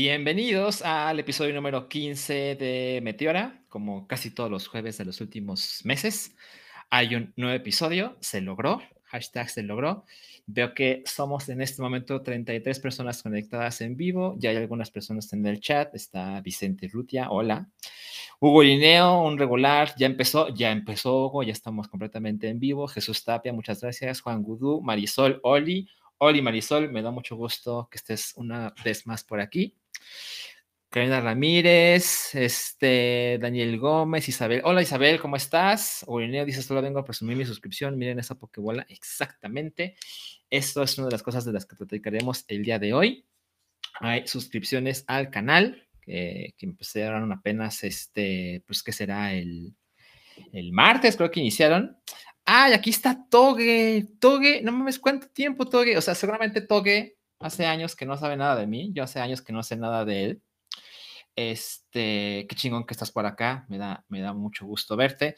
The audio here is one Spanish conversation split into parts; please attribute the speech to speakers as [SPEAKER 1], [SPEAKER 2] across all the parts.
[SPEAKER 1] Bienvenidos al episodio número 15 de Meteora. Como casi todos los jueves de los últimos meses, hay un nuevo episodio. Se logró. Hashtag se logró. Veo que somos en este momento 33 personas conectadas en vivo. Ya hay algunas personas en el chat. Está Vicente Rutia. Hola. Hugo Lineo, un regular. Ya empezó. Ya empezó Hugo. Ya estamos completamente en vivo. Jesús Tapia, muchas gracias. Juan Gudú, Marisol, Oli. Oli Marisol, me da mucho gusto que estés una vez más por aquí. Karina Ramírez, este, Daniel Gómez, Isabel. Hola Isabel, ¿cómo estás? Urineo dice, solo vengo a presumir mi suscripción. Miren esa pokebola. Exactamente. Esto es una de las cosas de las que platicaremos el día de hoy. Hay suscripciones al canal que, empezaron apenas, este, pues que será el, el martes, creo que iniciaron. ¡Ay, aquí está Toge! Toge, no mames, ¿cuánto tiempo Toge? O sea, seguramente Toge hace años que no sabe nada de mí, yo hace años que no sé nada de él. Este, qué chingón que estás por acá, me da, me da mucho gusto verte.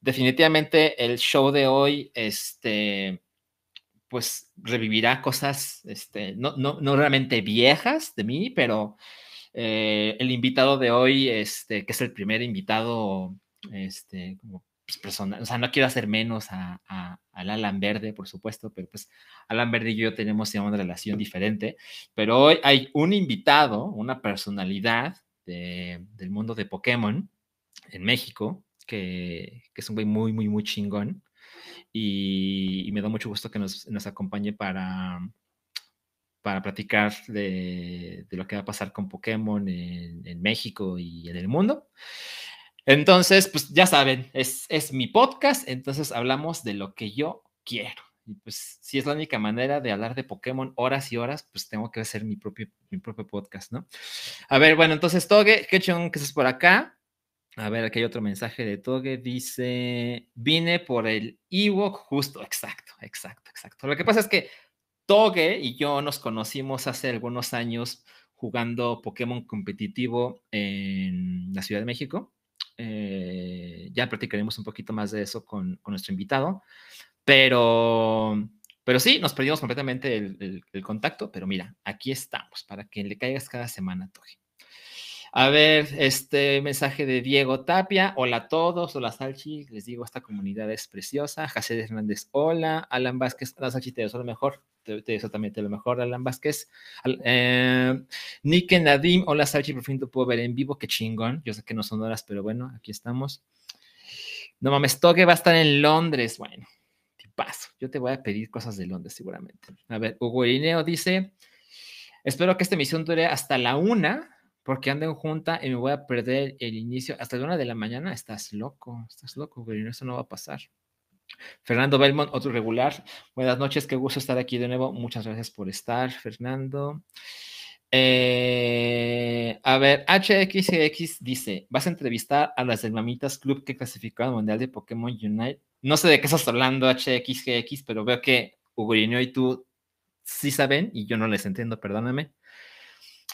[SPEAKER 1] Definitivamente el show de hoy, este, pues revivirá cosas, este, no, no, no realmente viejas de mí, pero eh, el invitado de hoy, este, que es el primer invitado, este, como pues, o sea, no quiero hacer menos a, al Alan Verde, por supuesto, pero pues Alan Verde y yo tenemos una relación diferente, pero hoy hay un invitado, una personalidad del mundo de Pokémon en México, que, que, es un güey muy, muy, muy chingón, y, me da mucho gusto que nos, nos acompañe para, para platicar de, de, lo que va a pasar con Pokémon en, en México y en el mundo. Entonces, pues ya saben, es, es mi podcast, entonces hablamos de lo que yo quiero. Y pues si es la única manera de hablar de Pokémon horas y horas, pues tengo que hacer mi propio, mi propio podcast, ¿no? A ver, bueno, entonces Toge, qué chon que estás por acá. A ver, aquí hay otro mensaje de Toge, dice, vine por el Ewok justo, exacto, exacto, exacto. Lo que pasa es que Toge y yo nos conocimos hace algunos años jugando Pokémon competitivo en la Ciudad de México. Eh, ya platicaremos un poquito más de eso con, nuestro invitado, pero, pero sí, nos perdimos completamente el, contacto, pero mira, aquí estamos para que le caigas cada semana, Toji. A ver, este mensaje de Diego Tapia. Hola a todos, hola Salchi. Les digo, esta comunidad es preciosa. José Hernández, hola. Alan Vázquez, hola Salchi, te lo mejor. Te, deseo también lo mejor, Alan Vázquez. Eh, Nike Nadim, hola Salchi, por fin te puedo ver en vivo. Qué chingón. Yo sé que no son horas, pero bueno, aquí estamos. No mames, Toque va a estar en Londres. Bueno, paso. Yo te voy a pedir cosas de Londres seguramente. A ver, Hugo Irineo dice: Espero que esta emisión dure hasta la una porque ando en junta y me voy a perder el inicio hasta la una de la mañana. Estás loco, estás loco, güey, eso no va a pasar. Fernando Belmont, otro regular. Buenas noches, qué gusto estar aquí de nuevo. Muchas gracias por estar, Fernando. Eh, a ver, HXX dice: ¿Vas a entrevistar a las del Mamitas Club que clasificó al Mundial de Pokémon Unite? No sé de qué estás hablando, HXGX, pero veo que Hugo y tú sí saben y yo no les entiendo, perdóname.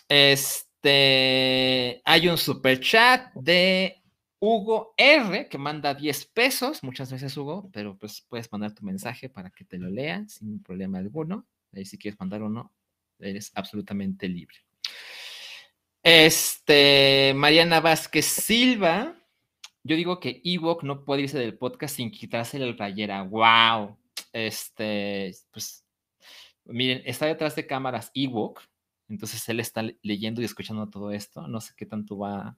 [SPEAKER 1] Este, hay un super chat de Hugo R que manda 10 pesos. Muchas gracias, Hugo, pero pues puedes mandar tu mensaje para que te lo lean sin problema alguno. Ahí si quieres mandar uno, eres absolutamente libre. Este, Mariana Vázquez Silva. Yo digo que Ewok no puede irse del podcast sin quitarse la playera. ¡Wow! Este, pues, miren, está detrás de cámaras Ewok entonces él está leyendo y escuchando todo esto. No sé qué tanto va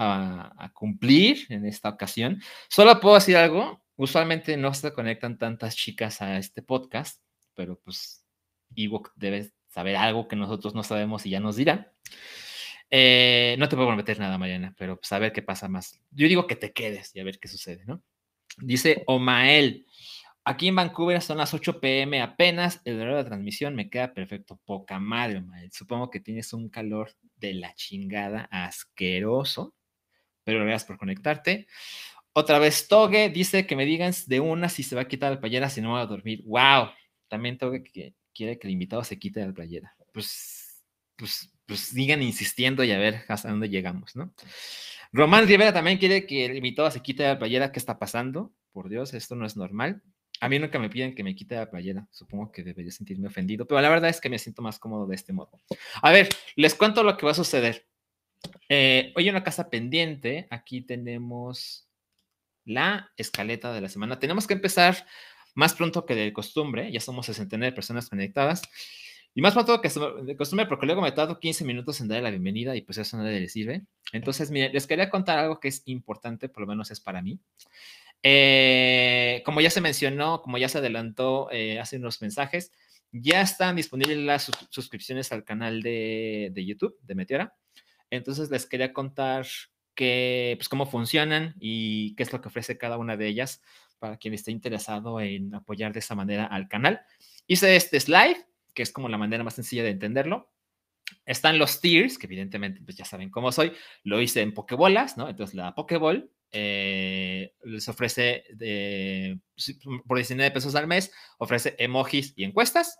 [SPEAKER 1] a, cumplir en esta ocasión. Solo puedo decir algo. Usualmente no se conectan tantas chicas a este podcast, pero pues Ewok debe saber algo que nosotros no sabemos y ya nos dirá. Eh, no te puedo prometer nada, Mariana, pero pues a ver qué pasa más. Yo digo que te quedes y a ver qué sucede, ¿no? Dice Omael, Aquí en Vancouver son las 8 pm apenas, el horario de transmisión me queda perfecto, poca madre, Supongo que tienes un calor de la chingada asqueroso, gracias por conectarte. Otra vez Toge dice que me digan de una si se va a quitar la playera, si no va a dormir. ¡Wow! También Toge quiere que el invitado se quite la playera. Pues, pues, pues sigan insistiendo y a ver hasta dónde llegamos, ¿no? Román Rivera también quiere que el invitado se quite la playera. ¿Qué está pasando? Por Dios, esto no es normal. A mí nunca me piden que me quite la playera. Supongo que debería sentirme ofendido, pero la verdad es que me siento más cómodo de este modo. A ver, les cuento lo que va a suceder. Eh, hoy en una casa pendiente, aquí tenemos la escaleta de la semana. Tenemos que empezar más pronto que de costumbre. Ya somos 69 personas conectadas. Y más pronto que de costumbre, porque luego me he dado 15 minutos en darle la bienvenida y pues eso no le sirve. Entonces, miren, les quería contar algo que es importante, por lo menos es para mí. Eh, como ya se mencionó, como ya se adelantó eh, hace unos mensajes, ya están disponibles las suscripciones al canal de, de, YouTube de Meteora. Entonces les quería contar que, pues, cómo funcionan y qué es lo que ofrece cada una de ellas para quien esté interesado en apoyar de esa manera al canal. Hice este slide, que es como la manera más sencilla de entenderlo. Están los tiers, que evidentemente pues ya saben cómo soy. Lo hice en Pokebolas, ¿no? Entonces la Pokeball eh, les ofrece de, por 19 pesos al mes, ofrece emojis y encuestas.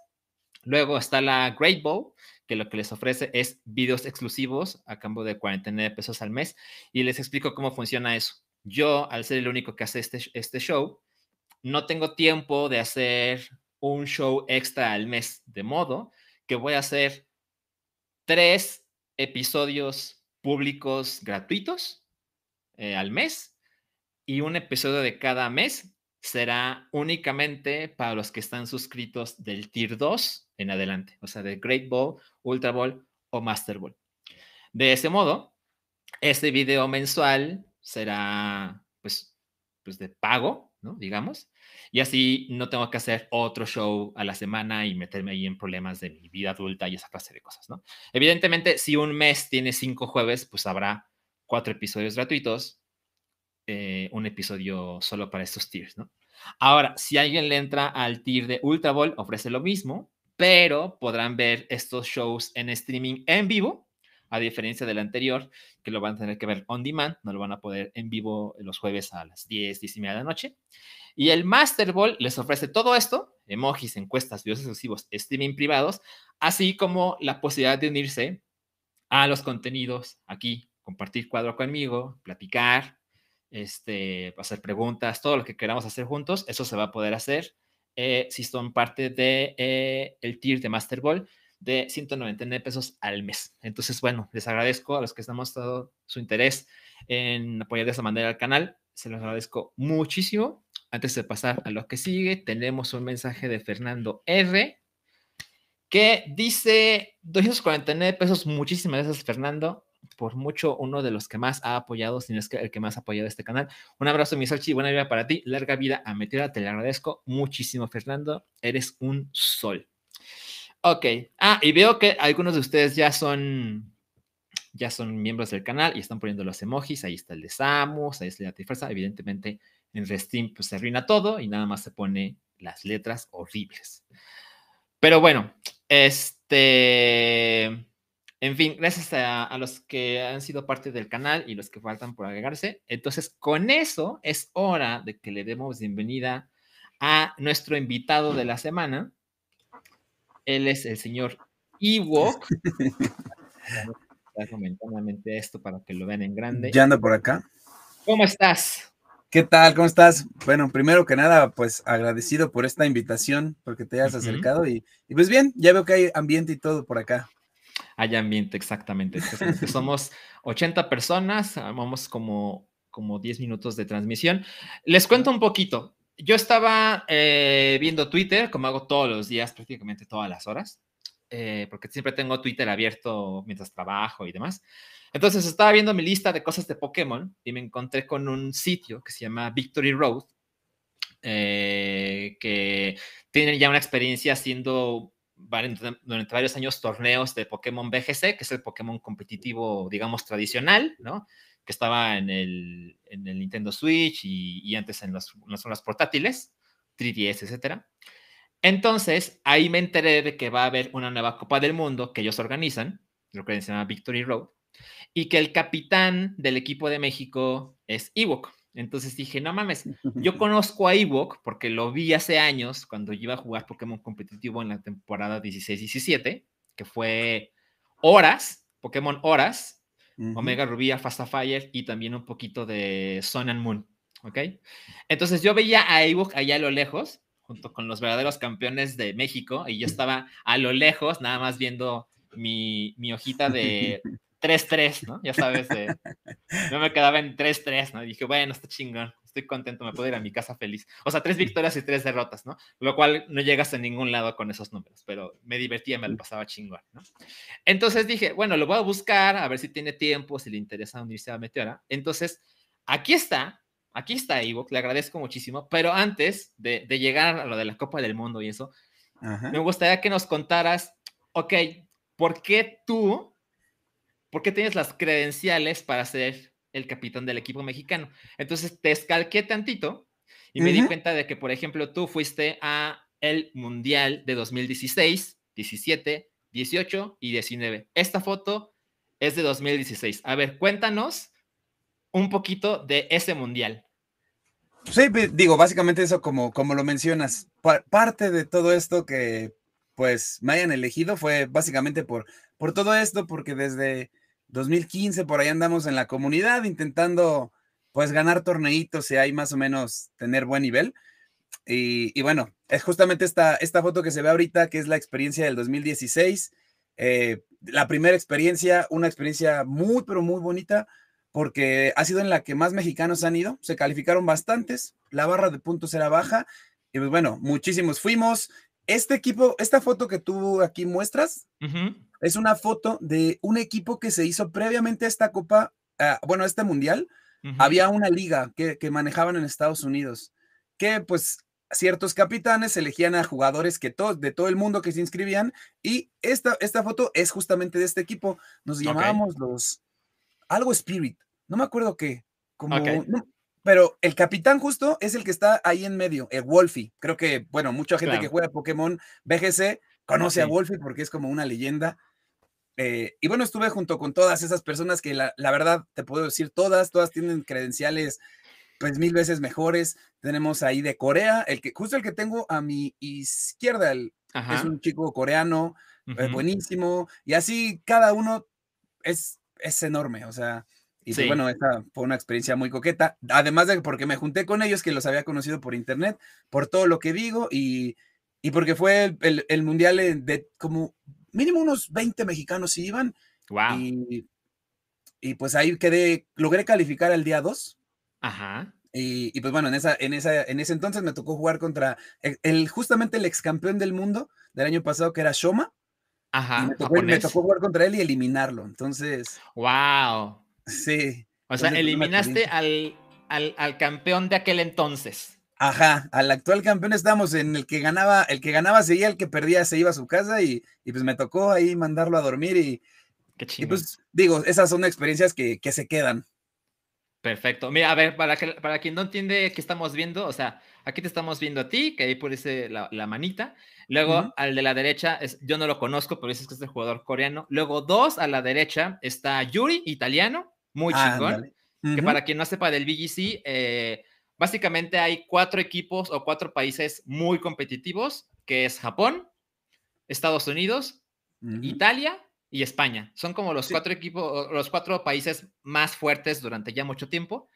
[SPEAKER 1] Luego está la Great Bowl, que lo que les ofrece es videos exclusivos a cambio de 49 pesos al mes. Y les explico cómo funciona eso. Yo, al ser el único que hace este, este show, no tengo tiempo de hacer un show extra al mes, de modo que voy a hacer tres episodios públicos gratuitos eh, al mes y un episodio de cada mes será únicamente para los que están suscritos del Tier 2 en adelante, o sea, de Great Ball, Ultra Ball o Master Ball. De ese modo, este video mensual será, pues, pues de pago, ¿no? Digamos, y así no tengo que hacer otro show a la semana y meterme ahí en problemas de mi vida adulta y esa clase de cosas, ¿no? Evidentemente, si un mes tiene cinco jueves, pues habrá cuatro episodios gratuitos eh, un episodio solo para estos tiers, ¿no? Ahora, si alguien le entra al tier de Ultra Ball, ofrece lo mismo, pero podrán ver estos shows en streaming en vivo, a diferencia del anterior, que lo van a tener que ver on demand, no lo van a poder en vivo los jueves a las 10, 10 y media de la noche. Y el Master Ball les ofrece todo esto, emojis, encuestas, videos exclusivos, streaming privados, así como la posibilidad de unirse a los contenidos aquí, compartir cuadro conmigo, platicar, este, hacer preguntas, todo lo que queramos hacer juntos, eso se va a poder hacer eh, si son parte de eh, el tier de Master Ball de 199 pesos al mes. Entonces, bueno, les agradezco a los que estamos dado su interés en apoyar de esa manera al canal. Se los agradezco muchísimo. Antes de pasar a lo que sigue, tenemos un mensaje de Fernando R que dice 249 pesos. Muchísimas gracias, Fernando por mucho uno de los que más ha apoyado, si no es que el que más ha apoyado este canal. Un abrazo, mi Salchi, buena vida para ti, larga vida a Meteora, te le agradezco muchísimo, Fernando, eres un sol. Ok, ah, y veo que algunos de ustedes ya son, ya son miembros del canal y están poniendo los emojis, ahí está el de Samus, ahí está la Tifresa, evidentemente en Restream pues se arruina todo y nada más se pone las letras horribles. Pero bueno, este... En fin, gracias a, los que han sido parte del canal y los que faltan por agregarse. Entonces, con eso es hora de que le demos bienvenida a nuestro invitado de la semana. Él es el señor Ewok. momentáneamente esto para que lo vean en grande.
[SPEAKER 2] Ya anda por acá.
[SPEAKER 1] ¿Cómo estás?
[SPEAKER 2] ¿Qué tal? ¿Cómo estás? Bueno, primero que nada, pues agradecido por esta invitación, porque te hayas acercado y, y pues bien, ya veo que hay ambiente y todo por acá
[SPEAKER 1] hay ambiente, exactamente. somos 80 personas, vamos como, como 10 minutos de transmisión. Les cuento un poquito. Yo estaba eh, viendo Twitter, como hago todos los días, prácticamente todas las horas, eh, porque siempre tengo Twitter abierto mientras trabajo y demás. Entonces estaba viendo mi lista de cosas de Pokémon y me encontré con un sitio que se llama Victory Road, eh, que tiene ya una experiencia haciendo durante varios años torneos de Pokémon BGC, que es el Pokémon competitivo, digamos, tradicional, ¿no? Que estaba en el, en el Nintendo Switch y, antes en las, las portátiles, 3DS, etcétera. Entonces, ahí me enteré de que va a haber una nueva Copa del Mundo que ellos organizan, lo que se llama Victory Road, y que el capitán del equipo de México es Ewok. Entonces dije, no mames, yo conozco a Ewok porque lo vi hace años cuando iba a jugar Pokémon competitivo en la temporada 16-17, que fue Horas, Pokémon Horas, Omega Rubí, Alpha Sapphire y también un poquito de Sun and Moon, ¿ok? Entonces yo veía a Ewok allá a lo lejos junto con los verdaderos campeones de México, y yo estaba a lo lejos, nada más viendo mi, mi hojita de 3-3, ¿no? Ya sabes, no me quedaba en 3-3, ¿no? Y dije, bueno, está chingón, estoy contento, me puedo ir a mi casa feliz. O sea, tres victorias y tres derrotas, ¿no? Lo cual no llegas a ningún lado con esos números, pero me divertía, me lo pasaba chingón, ¿no? Entonces dije, bueno, lo voy a buscar, a ver si tiene tiempo, si le interesa la Universidad Meteora. Entonces, aquí está, aquí está Ivo, le agradezco muchísimo, pero antes de, llegar a lo de la Copa del Mundo y eso, me gustaría que nos contaras, ok, ¿por qué tú ¿por qué tienes las credenciales para ser el capitán del equipo mexicano? Entonces te escalqué tantito y me di cuenta de que, por ejemplo, tú fuiste a el Mundial de 2016, 17, 18 y 19. Esta foto es de 2016. A ver, cuéntanos un poquito de ese Mundial.
[SPEAKER 2] Sí, digo, básicamente eso como, como lo mencionas. parte de todo esto que pues me hayan elegido fue básicamente por, por todo esto, porque desde 2015, por ahí andamos en la comunidad intentando pues ganar torneitos y ahí más o menos tener buen nivel. Y, bueno, es justamente esta, esta foto que se ve ahorita, que es la experiencia del 2016. Eh, la primera experiencia, una experiencia muy, pero muy bonita, porque ha sido en la que más mexicanos han ido. Se calificaron bastantes, la barra de puntos era baja. Y pues bueno, muchísimos fuimos. Este equipo, esta foto que tú aquí muestras, es una foto de un equipo que se hizo previamente a esta Copa, ah, bueno, a este Mundial. Había una liga que, manejaban en Estados Unidos, que pues ciertos capitanes elegían a jugadores que de todo el mundo que se inscribían y esta, esta foto es justamente de este equipo. Nos llamábamos los algo Spirit, no me acuerdo qué, como pero el capitán justo es el que está ahí en medio, el Wolfie. Creo que, bueno, mucha gente que juega Pokémon BGC conoce a Wolfie porque es como una leyenda. Eh, y bueno, estuve junto con todas esas personas que la, verdad te puedo decir todas, todas tienen credenciales pues mil veces mejores. Tenemos ahí de Corea, el que justo el que tengo a mi izquierda es un chico coreano, eh, buenísimo, y así cada uno es, es enorme, o sea, y pues, bueno, esa fue una experiencia muy coqueta, además de porque me junté con ellos, que los había conocido por internet, por todo lo que digo, y, y porque fue el, el mundial de como mínimo unos 20 mexicanos iban.
[SPEAKER 1] Wow.
[SPEAKER 2] Y, pues ahí quedé, logré calificar al día 2.
[SPEAKER 1] Ajá.
[SPEAKER 2] Y, pues bueno, en, esa, en, esa, en ese entonces me tocó jugar contra el, justamente el ex campeón del mundo del año pasado, que era Shoma.
[SPEAKER 1] Ajá.
[SPEAKER 2] Me tocó, me tocó, jugar contra él y eliminarlo. Entonces.
[SPEAKER 1] ¡Wow!
[SPEAKER 2] Sí.
[SPEAKER 1] O sea, eliminaste al, al, al campeón de aquel entonces.
[SPEAKER 2] Ajá, al actual campeón estamos en el que ganaba, el que ganaba seguía, el que perdía se iba a su casa y, pues me tocó ahí mandarlo a dormir y,
[SPEAKER 1] Qué
[SPEAKER 2] pues digo, esas son experiencias que, se quedan.
[SPEAKER 1] Perfecto. Mira, a ver, para, que, para quien no entiende qué estamos viendo, o sea, aquí te estamos viendo a ti, que ahí por ese la, manita. Luego al de la derecha, es, yo no lo conozco, pero dices que es el jugador coreano. Luego dos a la derecha está Yuri, italiano, muy chingón. Que para quien no sepa del BGC, eh, Básicamente hay cuatro equipos o cuatro países muy competitivos, que es Japón, Estados Unidos, Italia y España. Son como los cuatro equipos, los cuatro países más fuertes durante ya mucho tiempo.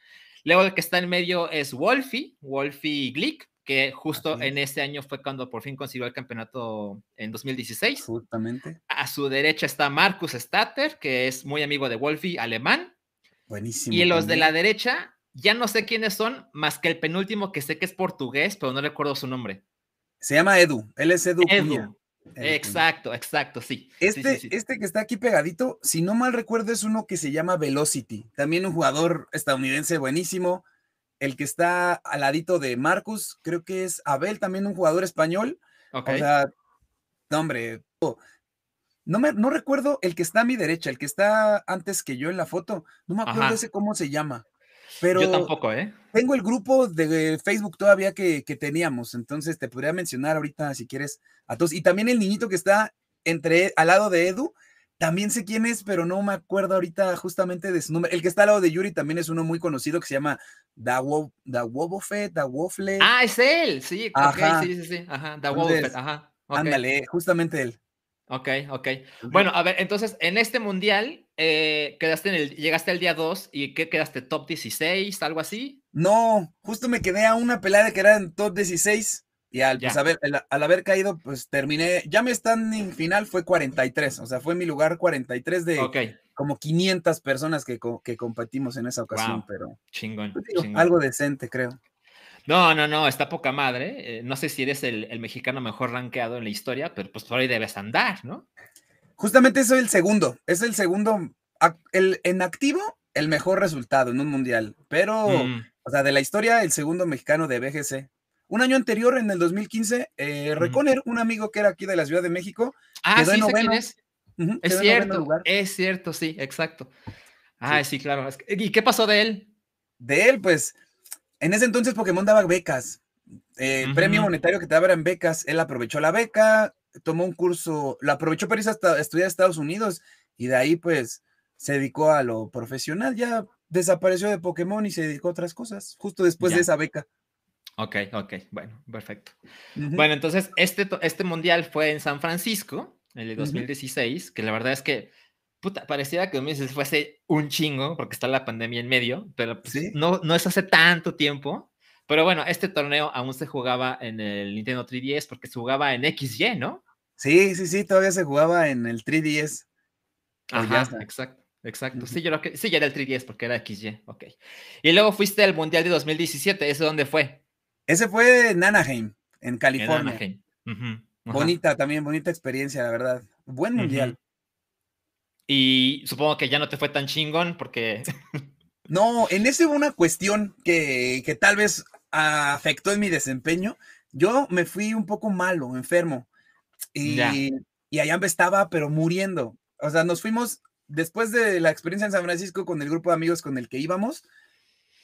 [SPEAKER 1] Luego el que está en medio es Wolfie, Wolfie Glick, que justo en este año fue cuando por fin consiguió el campeonato en 2016.
[SPEAKER 2] Justamente.
[SPEAKER 1] A su derecha está Marcus Statter, que es muy amigo de Wolfie, alemán.
[SPEAKER 2] Buenísimo.
[SPEAKER 1] Y los de la derecha ya no sé quiénes son, más que el penúltimo que sé que es portugués, pero no recuerdo su nombre.
[SPEAKER 2] Se llama Edu, él es Edu.
[SPEAKER 1] Edu. exacto, exacto, sí.
[SPEAKER 2] Este, este que está aquí pegadito, si no mal recuerdo, es uno que se llama Velocity, también un jugador estadounidense buenísimo. El que está al ladito de Marcus, creo que es Abel, también un jugador español. O sea, no, hombre, no, me, no recuerdo el que está a mi derecha, el que está antes que yo en la foto. No me acuerdo ese cómo se llama. Pero
[SPEAKER 1] Yo tampoco, ¿eh?
[SPEAKER 2] Tengo el grupo de Facebook todavía que, teníamos, entonces te podría mencionar ahorita si quieres a todos. Y también el niñito que está entre al lado de Edu, también sé quién es, pero no me acuerdo ahorita justamente de su nombre. El que está al lado de Yuri también es uno muy conocido que se llama Da, Wobofe, Da Wofle.
[SPEAKER 1] Ah, es él, sí, ajá. sí, sí, sí, ajá, Da ajá.
[SPEAKER 2] Ándale, justamente él.
[SPEAKER 1] Ok, ok. Bueno, a ver, entonces, en este mundial, eh, quedaste en el, llegaste al día 2 y ¿qué quedaste? ¿Top 16? ¿Algo así?
[SPEAKER 2] No, justo me quedé a una pelada que era en top 16 Y al, pues, haber, al haber caído, pues terminé, ya mi standing final fue 43, o sea, fue mi lugar 43 de como 500 personas que, que, competimos en esa ocasión, pero
[SPEAKER 1] chingón,
[SPEAKER 2] pues, algo decente, creo.
[SPEAKER 1] No, no, no, está poca madre. Eh, no sé si eres el, mexicano mejor rankeado en la historia, pero pues por ahí debes andar, ¿no?
[SPEAKER 2] Justamente soy el segundo, es el segundo, el, en activo, el mejor resultado en un mundial, pero, mm. o sea, de la historia, el segundo mexicano de BGC. Un año anterior, en el 2015, eh, Reconer, un amigo que era aquí de la Ciudad de México,
[SPEAKER 1] ah, quedó sí, en es. es cierto, es cierto, sí, exacto. Ah, sí, claro. ¿Y qué pasó de él?
[SPEAKER 2] De él, pues, en ese entonces Pokémon daba becas. Eh, Premio monetario que te daban becas. Él aprovechó la beca, tomó un curso, lo aprovechó para irse a estudiar a Estados Unidos y de ahí, pues, se dedicó a lo profesional. Ya desapareció de Pokémon y se dedicó a otras cosas, justo después de esa beca.
[SPEAKER 1] Ok, ok, bueno, perfecto. Bueno, entonces este, este mundial fue en San Francisco, el de 2016, que la verdad es que, puta, pareciera que fue fuese un chingo, porque está la pandemia en medio, pero pues, no, no es hace tanto tiempo. Pero bueno, este torneo aún se jugaba en el Nintendo 3DS porque se jugaba en XY, ¿no?
[SPEAKER 2] Sí, sí, sí, todavía se jugaba en el 3DS.
[SPEAKER 1] Ajá, exacto. Exacto, sí, yo lo que, sí, ya era el 3DS porque era XY, ok. Y luego fuiste al Mundial de 2017, ¿ese dónde fue?
[SPEAKER 2] Ese fue en Anaheim, en California. Bonita también, bonita experiencia, la verdad. Buen mundial.
[SPEAKER 1] Y supongo que ya no te fue tan chingón porque...
[SPEAKER 2] no, en ese hubo una cuestión que, que tal vez afectó en mi desempeño. Yo me fui un poco malo, enfermo. Y, y allá estaba, pero muriendo. O sea, nos fuimos después de la experiencia en San Francisco con el grupo de amigos con el que íbamos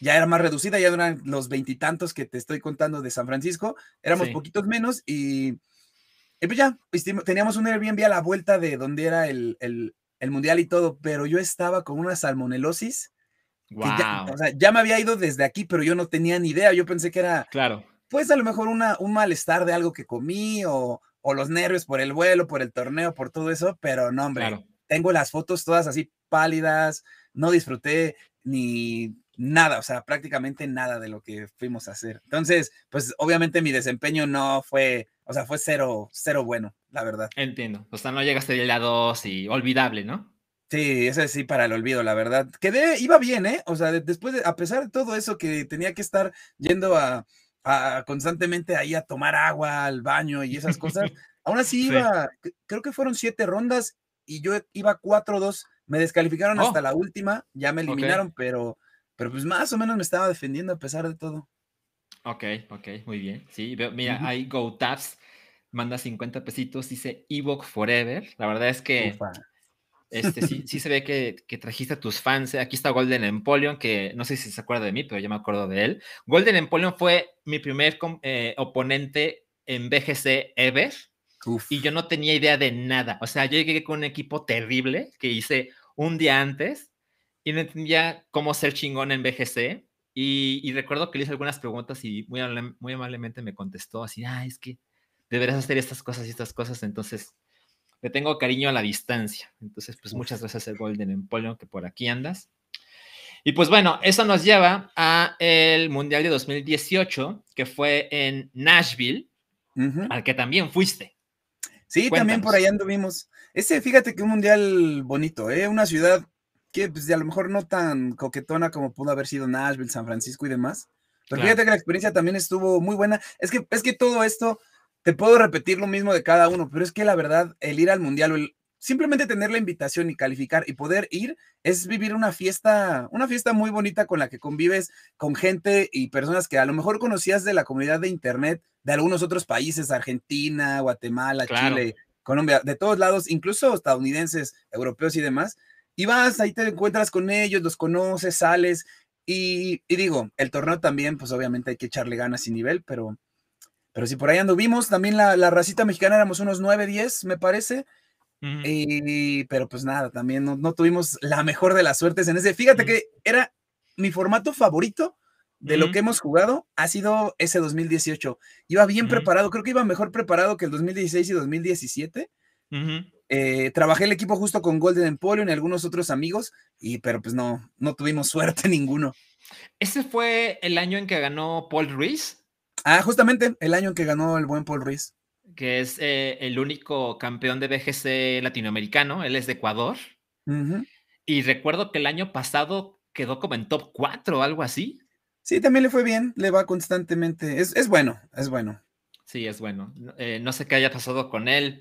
[SPEAKER 2] ya era más reducida, ya eran los veintitantos que te estoy contando de San Francisco, éramos poquitos menos y, pues ya, teníamos un Airbnb a la vuelta de donde era el, mundial y todo, pero yo estaba con una salmonelosis. Ya, o sea, ya me había ido desde aquí, pero yo no tenía ni idea, yo pensé que era,
[SPEAKER 1] claro.
[SPEAKER 2] pues a lo mejor una, un malestar de algo que comí o, o los nervios por el vuelo, por el torneo, por todo eso, pero no, hombre, tengo las fotos todas así pálidas, no disfruté ni nada, o sea, prácticamente nada de lo que fuimos a hacer. Entonces, pues obviamente mi desempeño no fue, o sea, fue cero, cero bueno, la verdad.
[SPEAKER 1] Entiendo. O sea, no llegaste a la 2 y olvidable, ¿no?
[SPEAKER 2] Sí, eso sí para el olvido, la verdad. Quedé, iba bien, ¿eh? O sea, después de, a pesar de todo eso que tenía que estar yendo a, constantemente ahí a tomar agua, al baño y esas cosas, aún así iba, creo que fueron siete rondas y yo iba 4-2. Me descalificaron hasta oh. la última, ya me eliminaron, pero pero pues más o menos me estaba defendiendo a pesar de todo.
[SPEAKER 1] Ok, ok, muy bien. Sí, mira, hay GoTabs, manda 50 pesitos, dice ebook forever. La verdad es que este, sí, sí se ve que, trajiste a tus fans. ¿eh? Aquí está Golden Empoleon, que no sé si se acuerda de mí, pero yo me acuerdo de él. Golden Empoleon fue mi primer eh, oponente en BGC ever. Y yo no tenía idea de nada. O sea, yo llegué con un equipo terrible que hice un día antes y no entendía cómo ser chingón en BGC. Y, recuerdo que le hice algunas preguntas y muy, muy amablemente me contestó así, ah, es que deberás hacer estas cosas y estas cosas, entonces le tengo cariño a la distancia. Entonces, pues muchas gracias el Golden Empoleon que por aquí andas. Y pues bueno, eso nos lleva a el Mundial de 2018, que fue en Nashville, al que también fuiste.
[SPEAKER 2] Sí, también por allá anduvimos. Ese, fíjate que un mundial bonito, ¿eh? Una ciudad que pues, a lo mejor no tan coquetona como pudo haber sido Nashville, San Francisco y demás. Pero fíjate que la experiencia también estuvo muy buena. Es que, es que todo esto, te puedo repetir lo mismo de cada uno, pero es que la verdad, el ir al mundial o el simplemente tener la invitación y calificar y poder ir es vivir una fiesta, una fiesta muy bonita con la que convives con gente y personas que a lo mejor conocías de la comunidad de internet de algunos otros países, Argentina, Guatemala, Chile, Colombia, de todos lados, incluso estadounidenses, europeos y demás y vas, ahí te encuentras con ellos, los conoces, sales. Y, digo, el torneo también, pues obviamente hay que echarle ganas y nivel, pero, pero si por ahí anduvimos, también la, la racita mexicana éramos unos 9, 10, me parece. y, pero pues nada, también no, tuvimos la mejor de las suertes en ese. Fíjate que era mi formato favorito de lo que hemos jugado, ha sido ese 2018. Iba bien preparado, creo que iba mejor preparado que el 2016 y 2017. Eh, trabajé el equipo justo con Golden Empoleon y algunos otros amigos, y, pero pues no, no tuvimos suerte ninguno.
[SPEAKER 1] ¿Ese fue el año en que ganó Paul Ruiz?
[SPEAKER 2] Ah, justamente el año en que ganó el buen Paul Ruiz.
[SPEAKER 1] Que es eh, el único campeón de BGC latinoamericano, él es de Ecuador. Y recuerdo que el año pasado quedó como en top 4 o algo así.
[SPEAKER 2] Sí, también le fue bien, le va constantemente. Es, es bueno, es bueno.
[SPEAKER 1] Sí, es bueno. Eh, no sé qué haya pasado con él.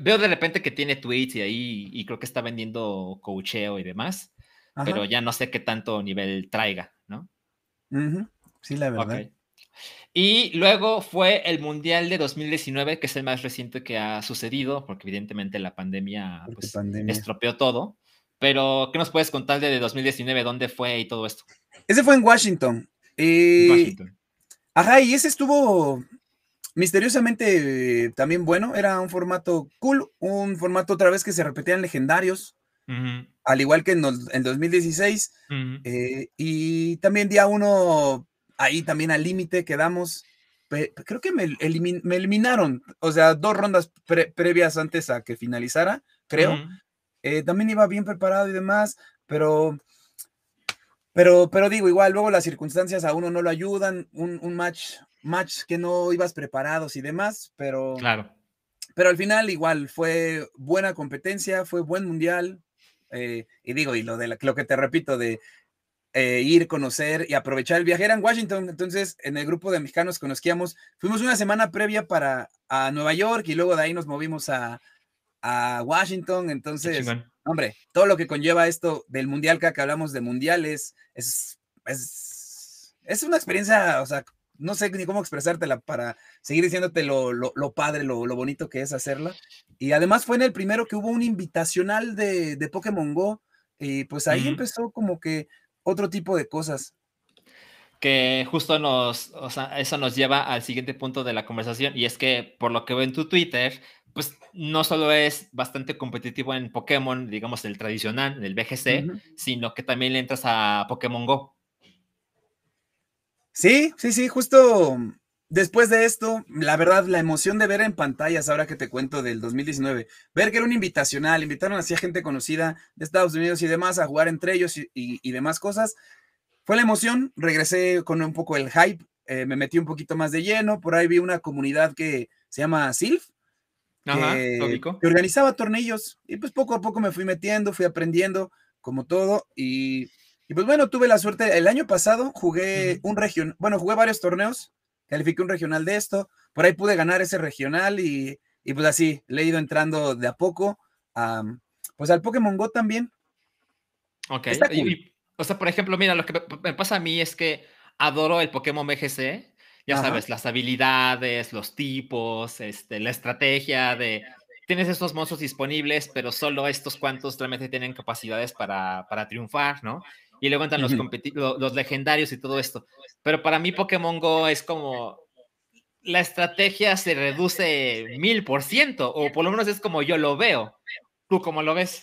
[SPEAKER 1] Veo de repente que tiene tweets y ahí, y creo que está vendiendo coacheo y demás, pero ya no sé qué tanto nivel traiga, ¿no?
[SPEAKER 2] Sí, la verdad.
[SPEAKER 1] Y luego fue el Mundial de 2019, que es el más reciente que ha sucedido, porque evidentemente la pandemia, pues, estropeó todo. Pero, ¿qué nos puedes contar de 2019? ¿Dónde fue y todo esto?
[SPEAKER 2] Ese fue en Washington. Eh, Washington. Ajá, y ese estuvo misteriosamente también bueno. Era un formato cool, un formato otra vez que se repetían legendarios, al igual que en, el 2016. Eh, y también día uno, ahí también al límite quedamos. creo que me, eliminaron, o sea, dos rondas previas antes a que finalizara, creo. Eh, también iba bien preparado y demás, pero, pero, pero digo, igual, luego las circunstancias a uno no lo ayudan, un, un match, match que no ibas preparados y demás, pero,
[SPEAKER 1] claro.
[SPEAKER 2] pero al final igual fue buena competencia, fue buen mundial, eh, y digo, y lo, de lo que te repito de eh, ir, conocer y aprovechar el viaje era en Washington, entonces en el grupo de mexicanos que nos fuimos una semana previa para a Nueva York y luego de ahí nos movimos a, a Washington. Entonces, hombre, todo lo que conlleva esto del mundial que hablamos de mundiales es, es, es una experiencia, o sea, no sé ni cómo expresártela para seguir diciéndote lo, lo, padre, lo, lo, bonito que es hacerla. Y además fue en el primero que hubo un invitacional de, de Pokémon Go. Y pues ahí empezó como que otro tipo de cosas.
[SPEAKER 1] Que justo nos, o sea, eso nos lleva al siguiente punto de la conversación. Y es que por lo que veo en tu Twitter, pues no solo es bastante competitivo en Pokémon, digamos el tradicional, el BGC, sino que también le entras a Pokémon Go.
[SPEAKER 2] Sí, sí, sí, justo después de esto, la verdad, la emoción de ver en pantallas, ahora que te cuento del 2019, ver que era un invitacional, invitaron así a gente conocida de Estados Unidos y demás a jugar entre ellos y, demás cosas, fue la emoción, regresé con un poco el hype, eh, me metí un poquito más de lleno, por ahí vi una comunidad que se llama Silf, que, organizaba tornillos y pues poco a poco me fui metiendo, fui aprendiendo como todo y, pues bueno, tuve la suerte, el año pasado jugué un regional, bueno, jugué varios torneos, califiqué un regional de esto, por ahí pude ganar ese regional y, pues así, le he ido entrando de a poco, pues al Pokémon Go también.
[SPEAKER 1] Ok, o sea, por ejemplo, mira, lo que me pasa a mí es que adoro el Pokémon BGC, ya sabes, las habilidades, los tipos, este, la estrategia de tienes estos monstruos disponibles, pero solo estos cuantos realmente tienen capacidades para, para triunfar, ¿no? Y luego entran los, los legendarios y todo esto. Pero para mí Pokémon Go es como la estrategia se reduce mil por ciento, o por lo menos es como yo lo veo. ¿Tú cómo lo ves?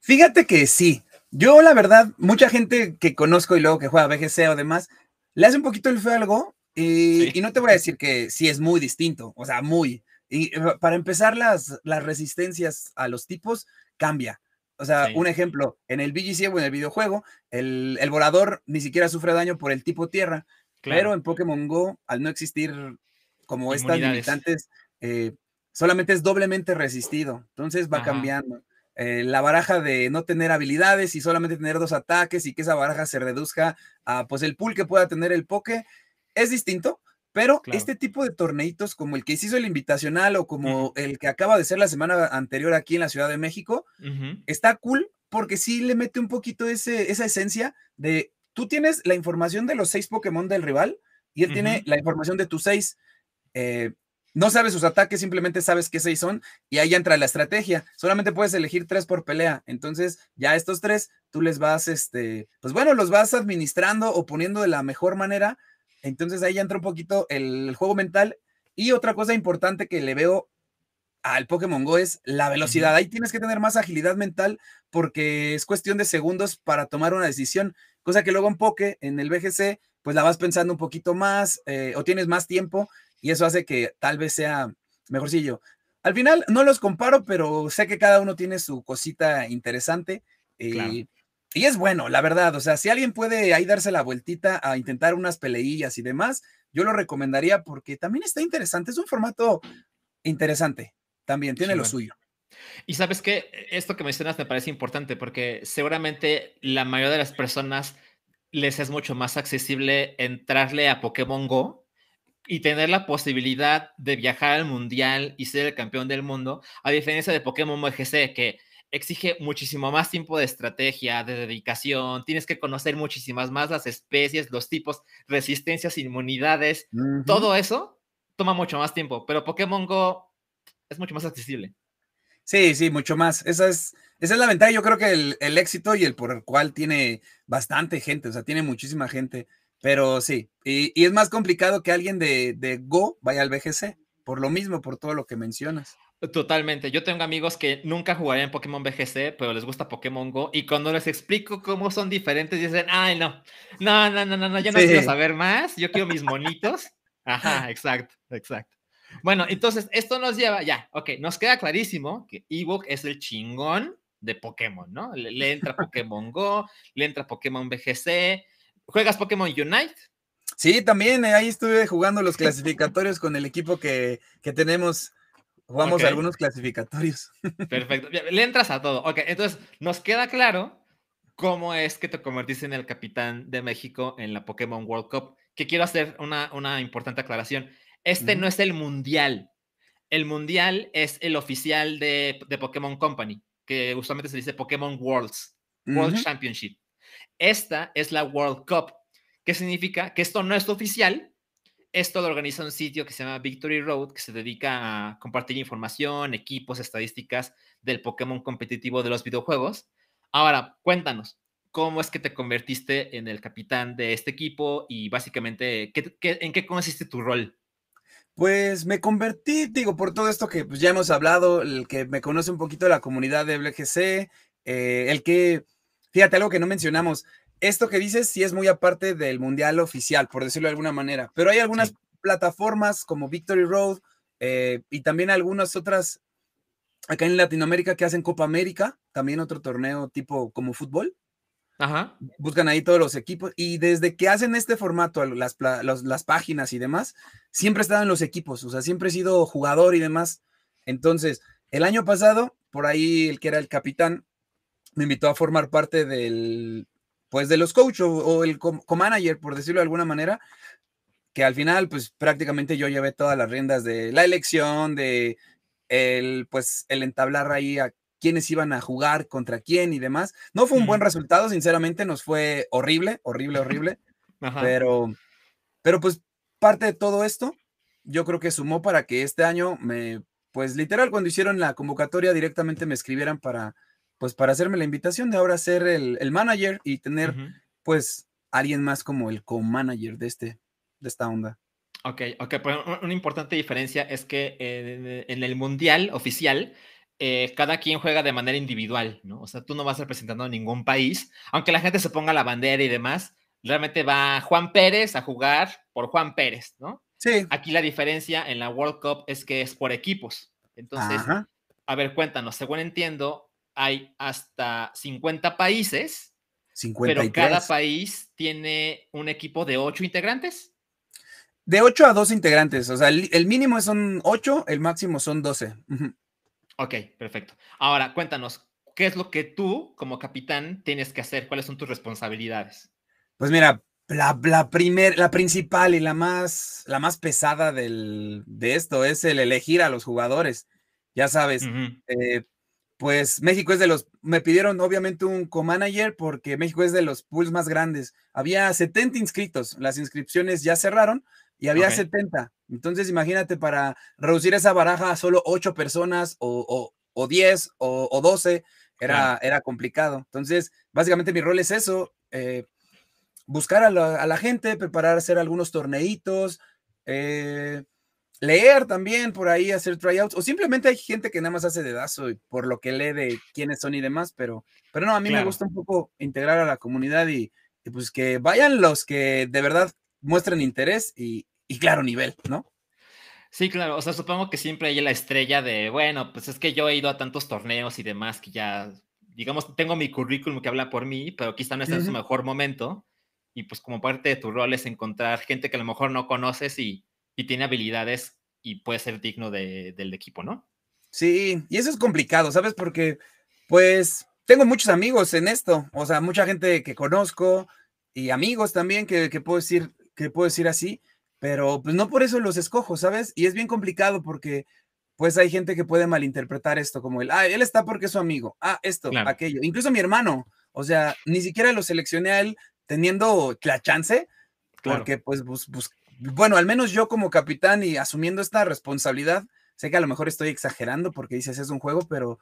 [SPEAKER 2] Fíjate que sí. Yo, la verdad, mucha gente que conozco y luego que juega BGC o demás, le hace un poquito el feo algo y, no te voy a decir que sí es muy distinto, o sea, muy. Y eh, para empezar, las, las resistencias a los tipos cambia. O sea, un ejemplo, en el BGC o en el videojuego, el, el, volador ni siquiera sufre daño por el tipo tierra, pero en Pokémon Go, al no existir como estas limitantes, eh, solamente es doblemente resistido. Entonces va cambiando. Eh, la baraja de no tener habilidades y solamente tener dos ataques y que esa baraja se reduzca a pues el pool que pueda tener el Poké es distinto, pero este tipo de torneitos como el que hizo el invitacional o como el que acaba de ser la semana anterior aquí en la Ciudad de México, está cool porque sí le mete un poquito ese, esa esencia de tú tienes la información de los seis Pokémon del rival y él tiene la información de tus seis. Eh, no sabes sus ataques, simplemente sabes qué seis son y ahí entra la estrategia. Solamente puedes elegir tres por pelea. Entonces, ya estos tres, tú les vas, este, pues bueno, los vas administrando o poniendo de la mejor manera entonces ahí entra un poquito el juego mental. Y otra cosa importante que le veo al Pokémon Go es la velocidad. Ahí tienes que tener más agilidad mental porque es cuestión de segundos para tomar una decisión, cosa que luego en Poké, en el BGC, pues la vas pensando un poquito más eh, o tienes más tiempo y eso hace que tal vez sea mejorcillo. Al final no los comparo, pero sé que cada uno tiene su cosita interesante. Eh, y es bueno, la verdad. O sea, si alguien puede ahí darse la vueltita a intentar unas peleillas y demás, yo lo recomendaría porque también está interesante. Es un formato interesante. También tiene lo suyo.
[SPEAKER 1] Y sabes que esto que mencionas me parece importante porque seguramente la mayoría de las personas les es mucho más accesible entrarle a Pokémon Go y tener la posibilidad de viajar al mundial y ser el campeón del mundo, a diferencia de Pokémon MGC, que exige muchísimo más tiempo de estrategia, de dedicación, tienes que conocer muchísimas más las especies, los tipos, resistencias, inmunidades, todo eso toma mucho más tiempo, pero Pokémon Go es mucho más accesible.
[SPEAKER 2] Sí, sí, mucho más. Esa es, esa es la ventaja. Yo creo que el, éxito y el por el cual tiene bastante gente, o sea, tiene muchísima gente, pero sí, y, es más complicado que alguien de, de Go vaya al BGC, por lo mismo, por todo lo que mencionas.
[SPEAKER 1] Totalmente. Yo tengo amigos que nunca jugarían Pokémon BGC, pero les gusta Pokémon Go. Y cuando les explico cómo son diferentes, dicen, ay, no, no, no, no, no, yo no quiero saber más. Yo quiero mis monitos. Ajá, exacto, exacto. Bueno, entonces esto nos lleva, ya, ok, nos queda clarísimo que ebook es el chingón de Pokémon, ¿no? Le, entra Pokémon Go, le entra Pokémon BGC. ¿Juegas Pokémon Unite?
[SPEAKER 2] Sí, también eh, ahí estuve jugando los clasificatorios con el equipo que, que tenemos Jugamos algunos clasificatorios.
[SPEAKER 1] Perfecto. Le entras a todo. Ok, entonces nos queda claro cómo es que te convertiste en el capitán de México en la Pokémon World Cup. Que quiero hacer una, una importante aclaración. Este no es el mundial. El mundial es el oficial de, de, Pokémon Company, que usualmente se dice Pokémon Worlds, World Championship. Esta es la World Cup, que significa que esto no es oficial, esto lo organiza un sitio que se llama Victory Road, que se dedica a compartir información, equipos, estadísticas del Pokémon competitivo de los videojuegos. Ahora, cuéntanos, ¿cómo es que te convertiste en el capitán de este equipo y básicamente en qué consiste tu rol?
[SPEAKER 2] Pues me convertí, digo, por todo esto que pues, ya hemos hablado, el que me conoce un poquito de la comunidad de BGC, eh, el que, fíjate, algo que no mencionamos, esto que dices sí es muy aparte del mundial oficial, por decirlo de alguna manera, pero hay algunas plataformas como Victory Road eh, y también algunas otras acá en Latinoamérica que hacen Copa América, también otro torneo tipo como fútbol. Ajá. Buscan ahí todos los equipos y desde que hacen este formato, las, las páginas y demás, siempre están los equipos, o sea, siempre he sido jugador y demás. Entonces, el año pasado, por ahí el que era el capitán, me invitó a formar parte del, pues de los coaches o, el co-manager, por decirlo de alguna manera, que al final, pues prácticamente yo llevé todas las riendas de la elección, de el, pues, el entablar ahí a quiénes iban a jugar contra quién y demás. No fue un buen resultado, sinceramente, nos fue horrible, horrible, horrible, pero, pero pues parte de todo esto, yo creo que sumó para que este año me, pues literal, cuando hicieron la convocatoria directamente me escribieran para pues para hacerme la invitación de ahora ser el, manager y tener pues alguien más como el co-manager de, este, de esta onda.
[SPEAKER 1] Ok, ok, pues una importante diferencia es que en, el mundial oficial, eh, cada quien juega de manera individual, ¿no? O sea, tú no vas representando a ningún país, aunque la gente se ponga la bandera y demás, realmente va Juan Pérez a jugar por Juan Pérez, ¿no? Sí. Aquí la diferencia en la World Cup es que es por equipos. Entonces, a ver, cuéntanos, según entiendo, hay hasta 50 países, pero cada país tiene un equipo de 8 integrantes.
[SPEAKER 2] De 8 a 12 integrantes, o sea, el, mínimo son 8, el máximo son 12.
[SPEAKER 1] Ok, perfecto. Ahora, cuéntanos, ¿qué es lo que tú como capitán tienes que hacer? ¿Cuáles son tus responsabilidades?
[SPEAKER 2] Pues mira, la, la, la principal y la más, la más pesada del, de esto es el elegir a los jugadores. Ya sabes, pues México es de los, me pidieron obviamente un co-manager porque México es de los pools más grandes. Había 70 inscritos, las inscripciones ya cerraron y había 70. Entonces imagínate para reducir esa baraja a solo 8 personas o, o, 10 o, 12, era, era complicado. Entonces, básicamente mi rol es eso, eh, buscar a la, a la, gente, preparar, hacer algunos torneitos, eh, leer también por ahí, hacer tryouts, o simplemente hay gente que nada más hace dedazo y por lo que lee de quiénes son y demás, pero, pero no, a mí me gusta un poco integrar a la comunidad y, pues que vayan los que de verdad muestren interés y, y claro, nivel, ¿no?
[SPEAKER 1] Sí, claro, o sea, supongo que siempre hay la estrella de, bueno, pues es que yo he ido a tantos torneos y demás que ya digamos, tengo mi currículum que habla por mí, pero quizá no está en su mejor momento. Y pues como parte de tu rol es encontrar gente que a lo mejor no conoces y, y tiene habilidades y puede ser digno de, del equipo, ¿no?
[SPEAKER 2] Sí, y eso es complicado, ¿sabes? Porque, pues, tengo muchos amigos en esto, o sea, mucha gente que conozco y amigos también que, que puedo decir, que puedo decir así, pero pues no por eso los escojo, ¿sabes? Y es bien complicado porque pues hay gente que puede malinterpretar esto como el, ah, él está porque es su amigo, ah, esto, aquello, incluso mi hermano, o sea, ni siquiera lo seleccioné a él teniendo la chance, porque pues, pues, pues, bueno, al menos yo como capitán y asumiendo esta responsabilidad, sé que a lo mejor estoy exagerando porque dices es un juego, pero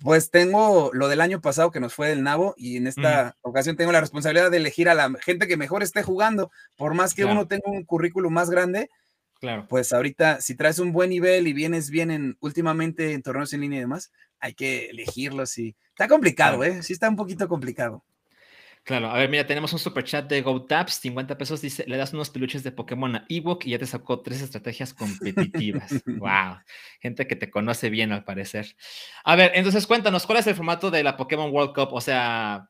[SPEAKER 2] pues tengo lo del año pasado que nos fue del nabo y en esta ocasión tengo la responsabilidad de elegir a la gente que mejor esté jugando, por más que uno tenga un currículum más grande. Claro. Pues ahorita, si traes un buen nivel y vienes bien en, últimamente en torneos en línea y demás, hay que elegirlos y está complicado, ¿eh? Sí está un poquito complicado.
[SPEAKER 1] Claro, a ver, mira, tenemos un super chat de GoTaps, 50 pesos, dice, le das unos peluches de Pokémon a Ewok y ya te sacó tres estrategias competitivas. wow, gente que te conoce bien al parecer. A ver, entonces cuéntanos, ¿cuál es el formato de la Pokémon World Cup? O sea,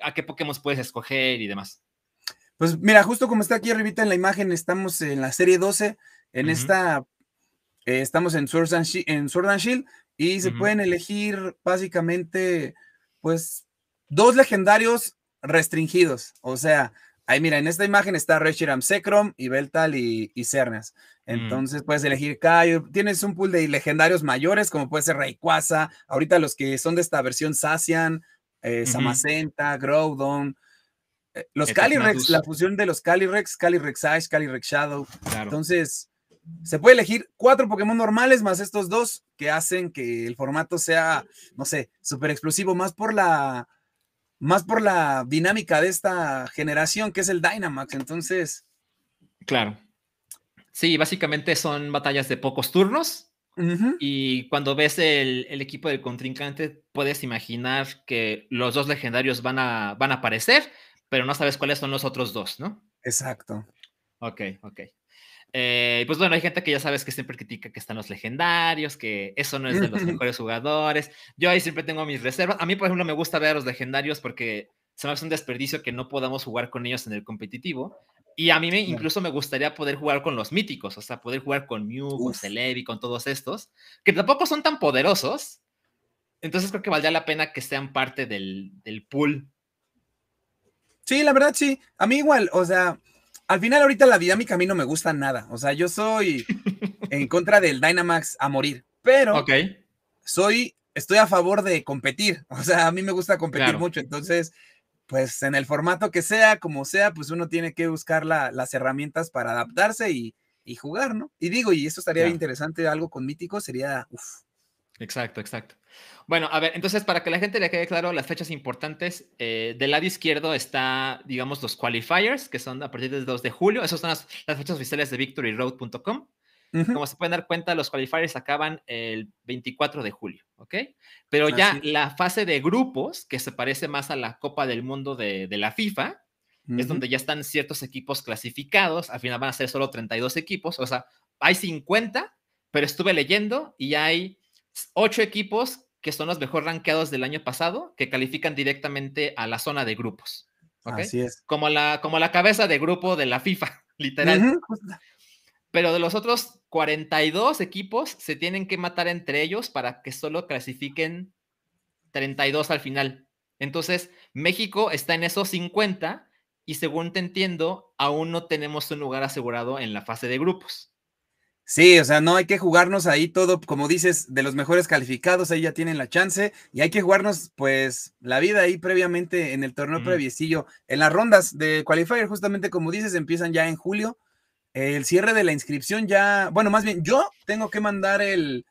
[SPEAKER 1] ¿a qué Pokémon puedes escoger y demás?
[SPEAKER 2] Pues mira, justo como está aquí arribita en la imagen, estamos en la serie 12, en esta, eh, estamos en Sword and, Shield, y se pueden elegir básicamente, pues, dos legendarios restringidos. O sea, ahí mira, en esta imagen está Reshiram Sekrom y Beltal y, Cernas. Mm. Entonces puedes elegir Kaio. Tienes un pool de legendarios mayores, como puede ser Rayquaza. Ahorita los que son de esta versión Sacian, eh, Samacenta, Groudon. Eh, los Calyrex, la fusión de los Calyrex, Calyrex Ice, Calyrex Shadow. Entonces, se puede elegir cuatro Pokémon normales más estos dos que hacen que el formato sea, no sé, súper explosivo, más por la más por la dinámica de esta generación que es el Dynamax. Entonces.
[SPEAKER 1] Claro. Sí, básicamente son batallas de pocos turnos. Y cuando ves el, equipo del contrincante, puedes imaginar que los dos legendarios van a, van a aparecer, pero no sabes cuáles son los otros dos, ¿no?
[SPEAKER 2] Exacto.
[SPEAKER 1] Ok, ok. Eh, pues bueno, hay gente que ya sabes que siempre critica que están los legendarios, que eso no es de los mejores jugadores. Yo ahí siempre tengo mis reservas. A mí, por ejemplo, me gusta ver a los legendarios porque se me hace un desperdicio que no podamos jugar con ellos en el competitivo. Y a mí me, incluso me gustaría poder jugar con los míticos, o sea, poder jugar con Mew, con Celebi, con todos estos, que tampoco son tan poderosos. Entonces creo que valdría la pena que sean parte del, del pool.
[SPEAKER 2] Sí, la verdad sí. A mí igual, o sea, al final ahorita la dinámica a mí no me gusta nada. O sea, yo soy en contra del Dynamax a morir, pero soy, estoy a favor de competir. O sea, a mí me gusta competir mucho. Entonces, pues en el formato que sea, como sea, pues uno tiene que buscar las herramientas para adaptarse y, jugar, ¿no? Y digo, y esto estaría interesante, algo con mítico, sería, uff.
[SPEAKER 1] Exacto, exacto. Bueno, a ver, entonces para que la gente le quede claro las fechas importantes, eh, del lado izquierdo está, digamos, los qualifiers, que son a partir del 2 de julio. Esas son las, fechas oficiales de victoryroad.com. Como se pueden dar cuenta, los qualifiers acaban el 24 de julio, ¿ok? Pero ya la fase de grupos, que se parece más a la Copa del Mundo de, la FIFA, es donde ya están ciertos equipos clasificados. Al final van a ser solo 32 equipos, o sea, hay 50, pero estuve leyendo y hay 8 equipos que son los mejor rankeados del año pasado, que califican directamente a la zona de grupos. Así es. Como la, como la cabeza de grupo de la FIFA, literal. Pero de los otros 42 equipos se tienen que matar entre ellos para que solo clasifiquen 32 al final. Entonces, México está en esos 50 y según te entiendo, aún no tenemos un lugar asegurado en la fase de grupos.
[SPEAKER 2] Sí, o sea, no hay que jugarnos ahí todo, como dices, de los mejores calificados, ahí ya tienen la chance, y hay que jugarnos, pues, la vida ahí previamente en el torneo mm. previecillo, en las rondas de qualifier, justamente como dices, empiezan ya en julio. El cierre de la inscripción ya, bueno, más bien, yo tengo que mandar el,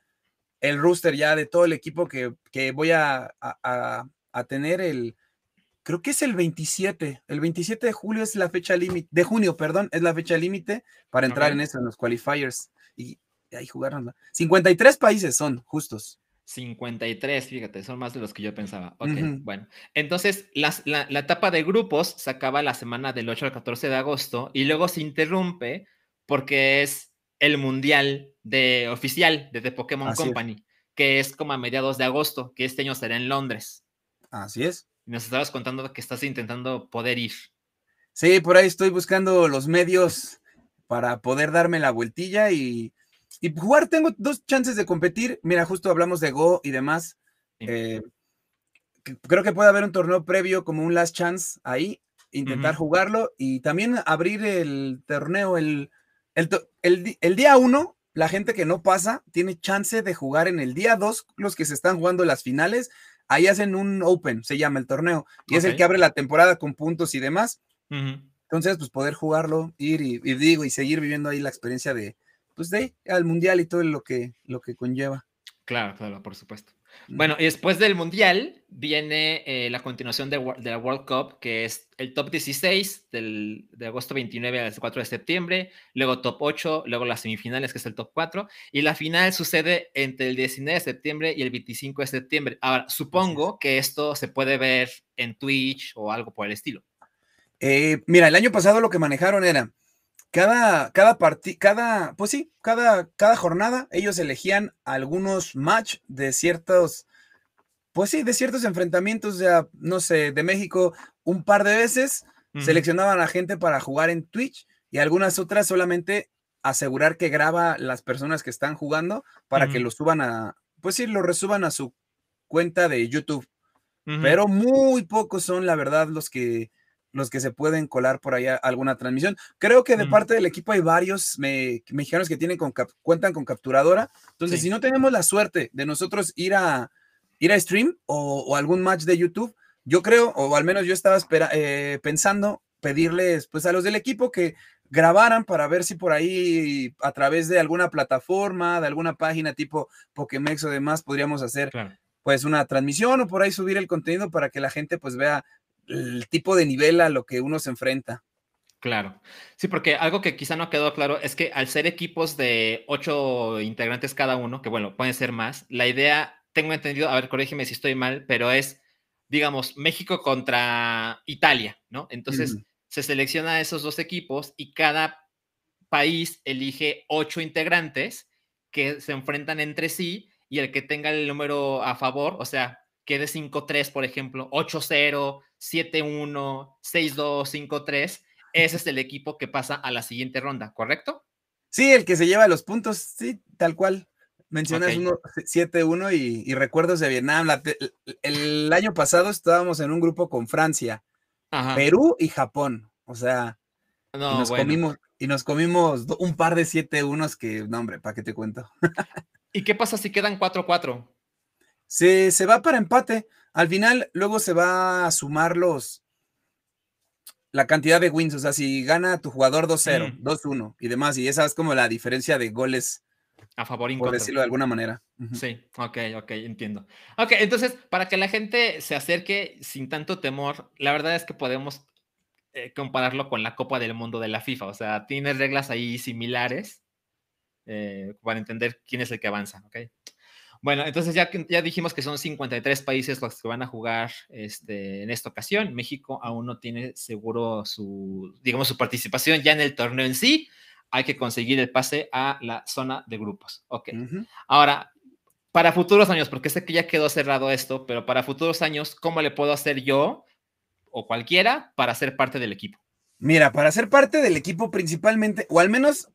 [SPEAKER 2] el rooster ya de todo el equipo que, voy a, a, tener el, creo que es el 27, el 27 de julio es la fecha límite, de junio, perdón, es la fecha límite para entrar en eso, en los qualifiers y, ahí jugaron. 53 países son justos.
[SPEAKER 1] 53, fíjate, son más de los que yo pensaba. Ok, bueno. Entonces, la, etapa de grupos se acaba la semana del 8 al 14 de agosto y luego se interrumpe porque es el mundial de oficial de The Pokémon Company, que es como a mediados de agosto, que este año será en Londres.
[SPEAKER 2] Así es.
[SPEAKER 1] Nos estabas contando que estás intentando poder ir.
[SPEAKER 2] Sí, por ahí estoy buscando los medios para poder darme la vueltilla y, jugar. Tengo dos chances de competir. Mira, justo hablamos de Go y demás. Eh, creo que puede haber un torneo previo como un last chance ahí, intentar jugarlo y también abrir el torneo. El, el, día uno, la gente que no pasa tiene chance de jugar en el día dos, los que se están jugando las finales. Ahí hacen un Open, se llama el torneo, y es el que abre la temporada con puntos y demás. Entonces, pues poder jugarlo, ir y, digo, y seguir viviendo ahí la experiencia de, pues de al mundial y todo lo que, lo que conlleva.
[SPEAKER 1] Claro, claro, por supuesto. Bueno, y después del Mundial viene eh, la continuación de, la World Cup, que es el top 16 del, de agosto 29 al 4 de septiembre, luego top 8, luego las semifinales, que es el top 4, y la final sucede entre el 19 de septiembre y el 25 de septiembre. Ahora, supongo que esto se puede ver en Twitch o algo por el estilo.
[SPEAKER 2] Eh, mira, el año pasado lo que manejaron era cada, cada partido, cada, pues sí, cada, cada jornada ellos elegían algunos match de ciertos, pues sí, de ciertos enfrentamientos, ya, no sé, de México un par de veces, seleccionaban a gente para jugar en Twitch y algunas otras solamente asegurar que graba las personas que están jugando para que lo suban a, pues sí, lo resuban a su cuenta de YouTube. Pero muy pocos son, la verdad, los que los que se pueden colar por allá alguna transmisión. Creo que de parte del equipo hay varios mexicanos que tienen con cuentan con capturadora. Entonces, si no tenemos la suerte de nosotros ir a ir a stream o, algún match de YouTube, yo creo, o al menos yo estaba eh, pensando pedirles pues a los del equipo que grabaran para ver si por ahí a través de alguna plataforma, de alguna página tipo Pokémex o demás podríamos hacer pues una transmisión o por ahí subir el contenido para que la gente pues vea el tipo de nivel a lo que uno se enfrenta.
[SPEAKER 1] Claro. Sí, porque algo que quizá no quedó claro es que al ser equipos de ocho integrantes cada uno, que bueno, pueden ser más, la idea, tengo entendido, a ver, corrígeme si estoy mal, pero es, digamos, México contra Italia, ¿no? Entonces, se selecciona esos dos equipos y cada país elige ocho integrantes que se enfrentan entre sí y el que tenga el número a favor, o sea, quede 5-3, por ejemplo, 8-0, 7-1, 6-2, 5-3, ese es el equipo que pasa a la siguiente ronda, ¿correcto?
[SPEAKER 2] Sí, el que se lleva los puntos, sí, tal cual. Mencionas 7-1 y, recuerdos de Vietnam. el, año pasado estábamos en un grupo con Francia, Perú y Japón. O sea, y, nos comimos, y nos comimos un par de 7-1 que, no, hombre, ¿para qué te cuento?
[SPEAKER 1] ¿Y qué pasa si quedan 4-4?
[SPEAKER 2] Se, se va para empate. Al final, luego se va a sumar los la cantidad de wins. O sea, si gana tu jugador 2-0, 2-1 y demás, y esa es como la diferencia de goles.
[SPEAKER 1] A favor
[SPEAKER 2] Por decirlo de alguna manera.
[SPEAKER 1] Sí, ok, ok, entiendo. Ok, entonces, para que la gente se acerque sin tanto temor, la verdad es que podemos eh, compararlo con la Copa del Mundo de la FIFA. O sea, tiene reglas ahí similares eh, para entender quién es el que avanza, ¿ok? Bueno, entonces ya, ya dijimos que son 53 países los que van a jugar este, en esta ocasión. México aún no tiene seguro su, digamos, su participación ya en el torneo en sí. Hay que conseguir el pase a la zona de grupos. Ok. Ahora, para futuros años, porque sé que ya quedó cerrado esto, pero para futuros años, ¿cómo le puedo hacer yo o cualquiera para ser parte del equipo?
[SPEAKER 2] Mira, para ser parte del equipo principalmente, o al menos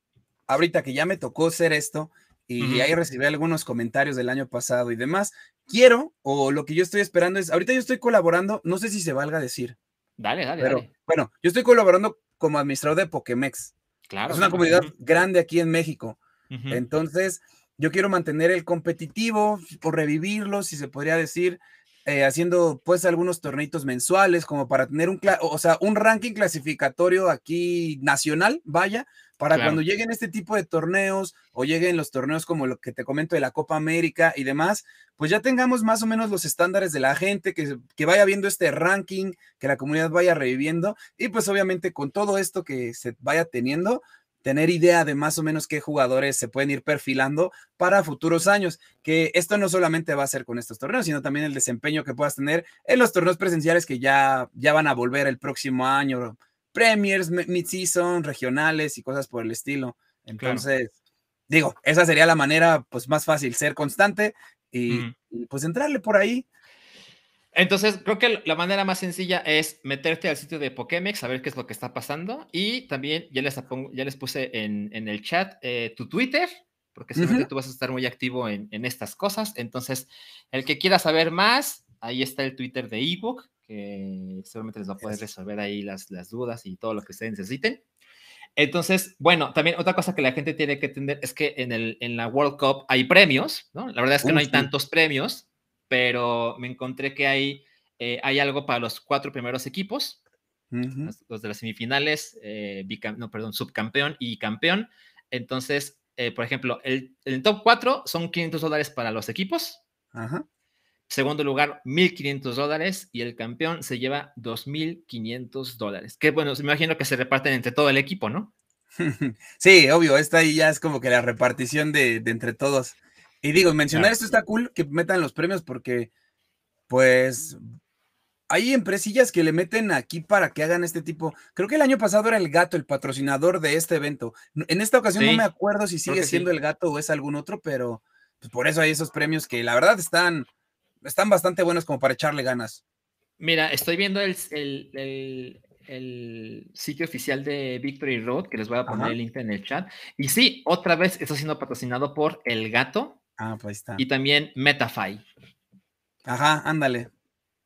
[SPEAKER 2] ahorita que ya me tocó ser esto, y ahí recibí algunos comentarios del año pasado y demás. Quiero, o lo que yo estoy esperando es, ahorita yo estoy colaborando, no sé si se valga decir.
[SPEAKER 1] Dale, dale,
[SPEAKER 2] pero, Bueno, yo estoy colaborando como administrador de Pokémex. Claro. Es una comunidad grande aquí en México. Entonces, yo quiero mantener el competitivo, o revivirlo, si se podría decir, eh, haciendo pues algunos torneitos mensuales como para tener un, o sea, un ranking clasificatorio aquí nacional, vaya, para cuando lleguen este tipo de torneos o lleguen los torneos como lo que te comento de la Copa América y demás, pues ya tengamos más o menos los estándares de la gente, que, que vaya viendo este ranking, que la comunidad vaya reviviendo y pues obviamente con todo esto que se vaya teniendo, tener idea de más o menos qué jugadores se pueden ir perfilando para futuros años, que esto no solamente va a ser con estos torneos, sino también el desempeño que puedas tener en los torneos presenciales que ya, ya van a volver el próximo año, premiers, mid-season, regionales y cosas por el estilo. Entonces, digo, esa sería la manera pues más fácil, ser constante y, pues entrarle por ahí.
[SPEAKER 1] Entonces, creo que la manera más sencilla es meterte al sitio de Pokémex, saber qué es lo que está pasando. Y también ya les, ya les puse en, el chat eh, tu Twitter, porque seguramente tú vas a estar muy activo en, estas cosas. Entonces, el que quiera saber más, ahí está el Twitter de ebook, que seguramente les va a poder resolver ahí las, las dudas y todo lo que ustedes necesiten. Entonces, bueno, también otra cosa que la gente tiene que entender es que en, el, en la World Cup hay premios, ¿no? La verdad es que no hay tantos premios, pero me encontré que hay, eh, hay algo para los cuatro primeros equipos, los, de las semifinales, eh, no, perdón, subcampeón y campeón. Entonces, eh, por ejemplo, el, el, top 4 son 500 dólares para los equipos. Segundo lugar, 1.500 dólares y el campeón se lleva 2.500 dólares. Que bueno, me imagino que se reparten entre todo el equipo, ¿no?
[SPEAKER 2] Sí, obvio, esta ahí ya es como que la repartición de, de entre todos. Y digo, mencionar esto está cool, que metan los premios porque, pues, hay empresillas que le meten aquí para que hagan este tipo. Creo que el año pasado era el gato, el patrocinador de este evento. En esta ocasión no me acuerdo si sigue siendo el gato o es algún otro, pero pues, por eso hay esos premios que la verdad están, están bastante buenos como para echarle ganas.
[SPEAKER 1] Mira, estoy viendo el, el, sitio oficial de Victory Road, que les voy a poner el link en el chat. Y sí, otra vez está siendo patrocinado por El Gato,
[SPEAKER 2] Ah, pues está.
[SPEAKER 1] Y también Metafy.
[SPEAKER 2] Ajá, ándale.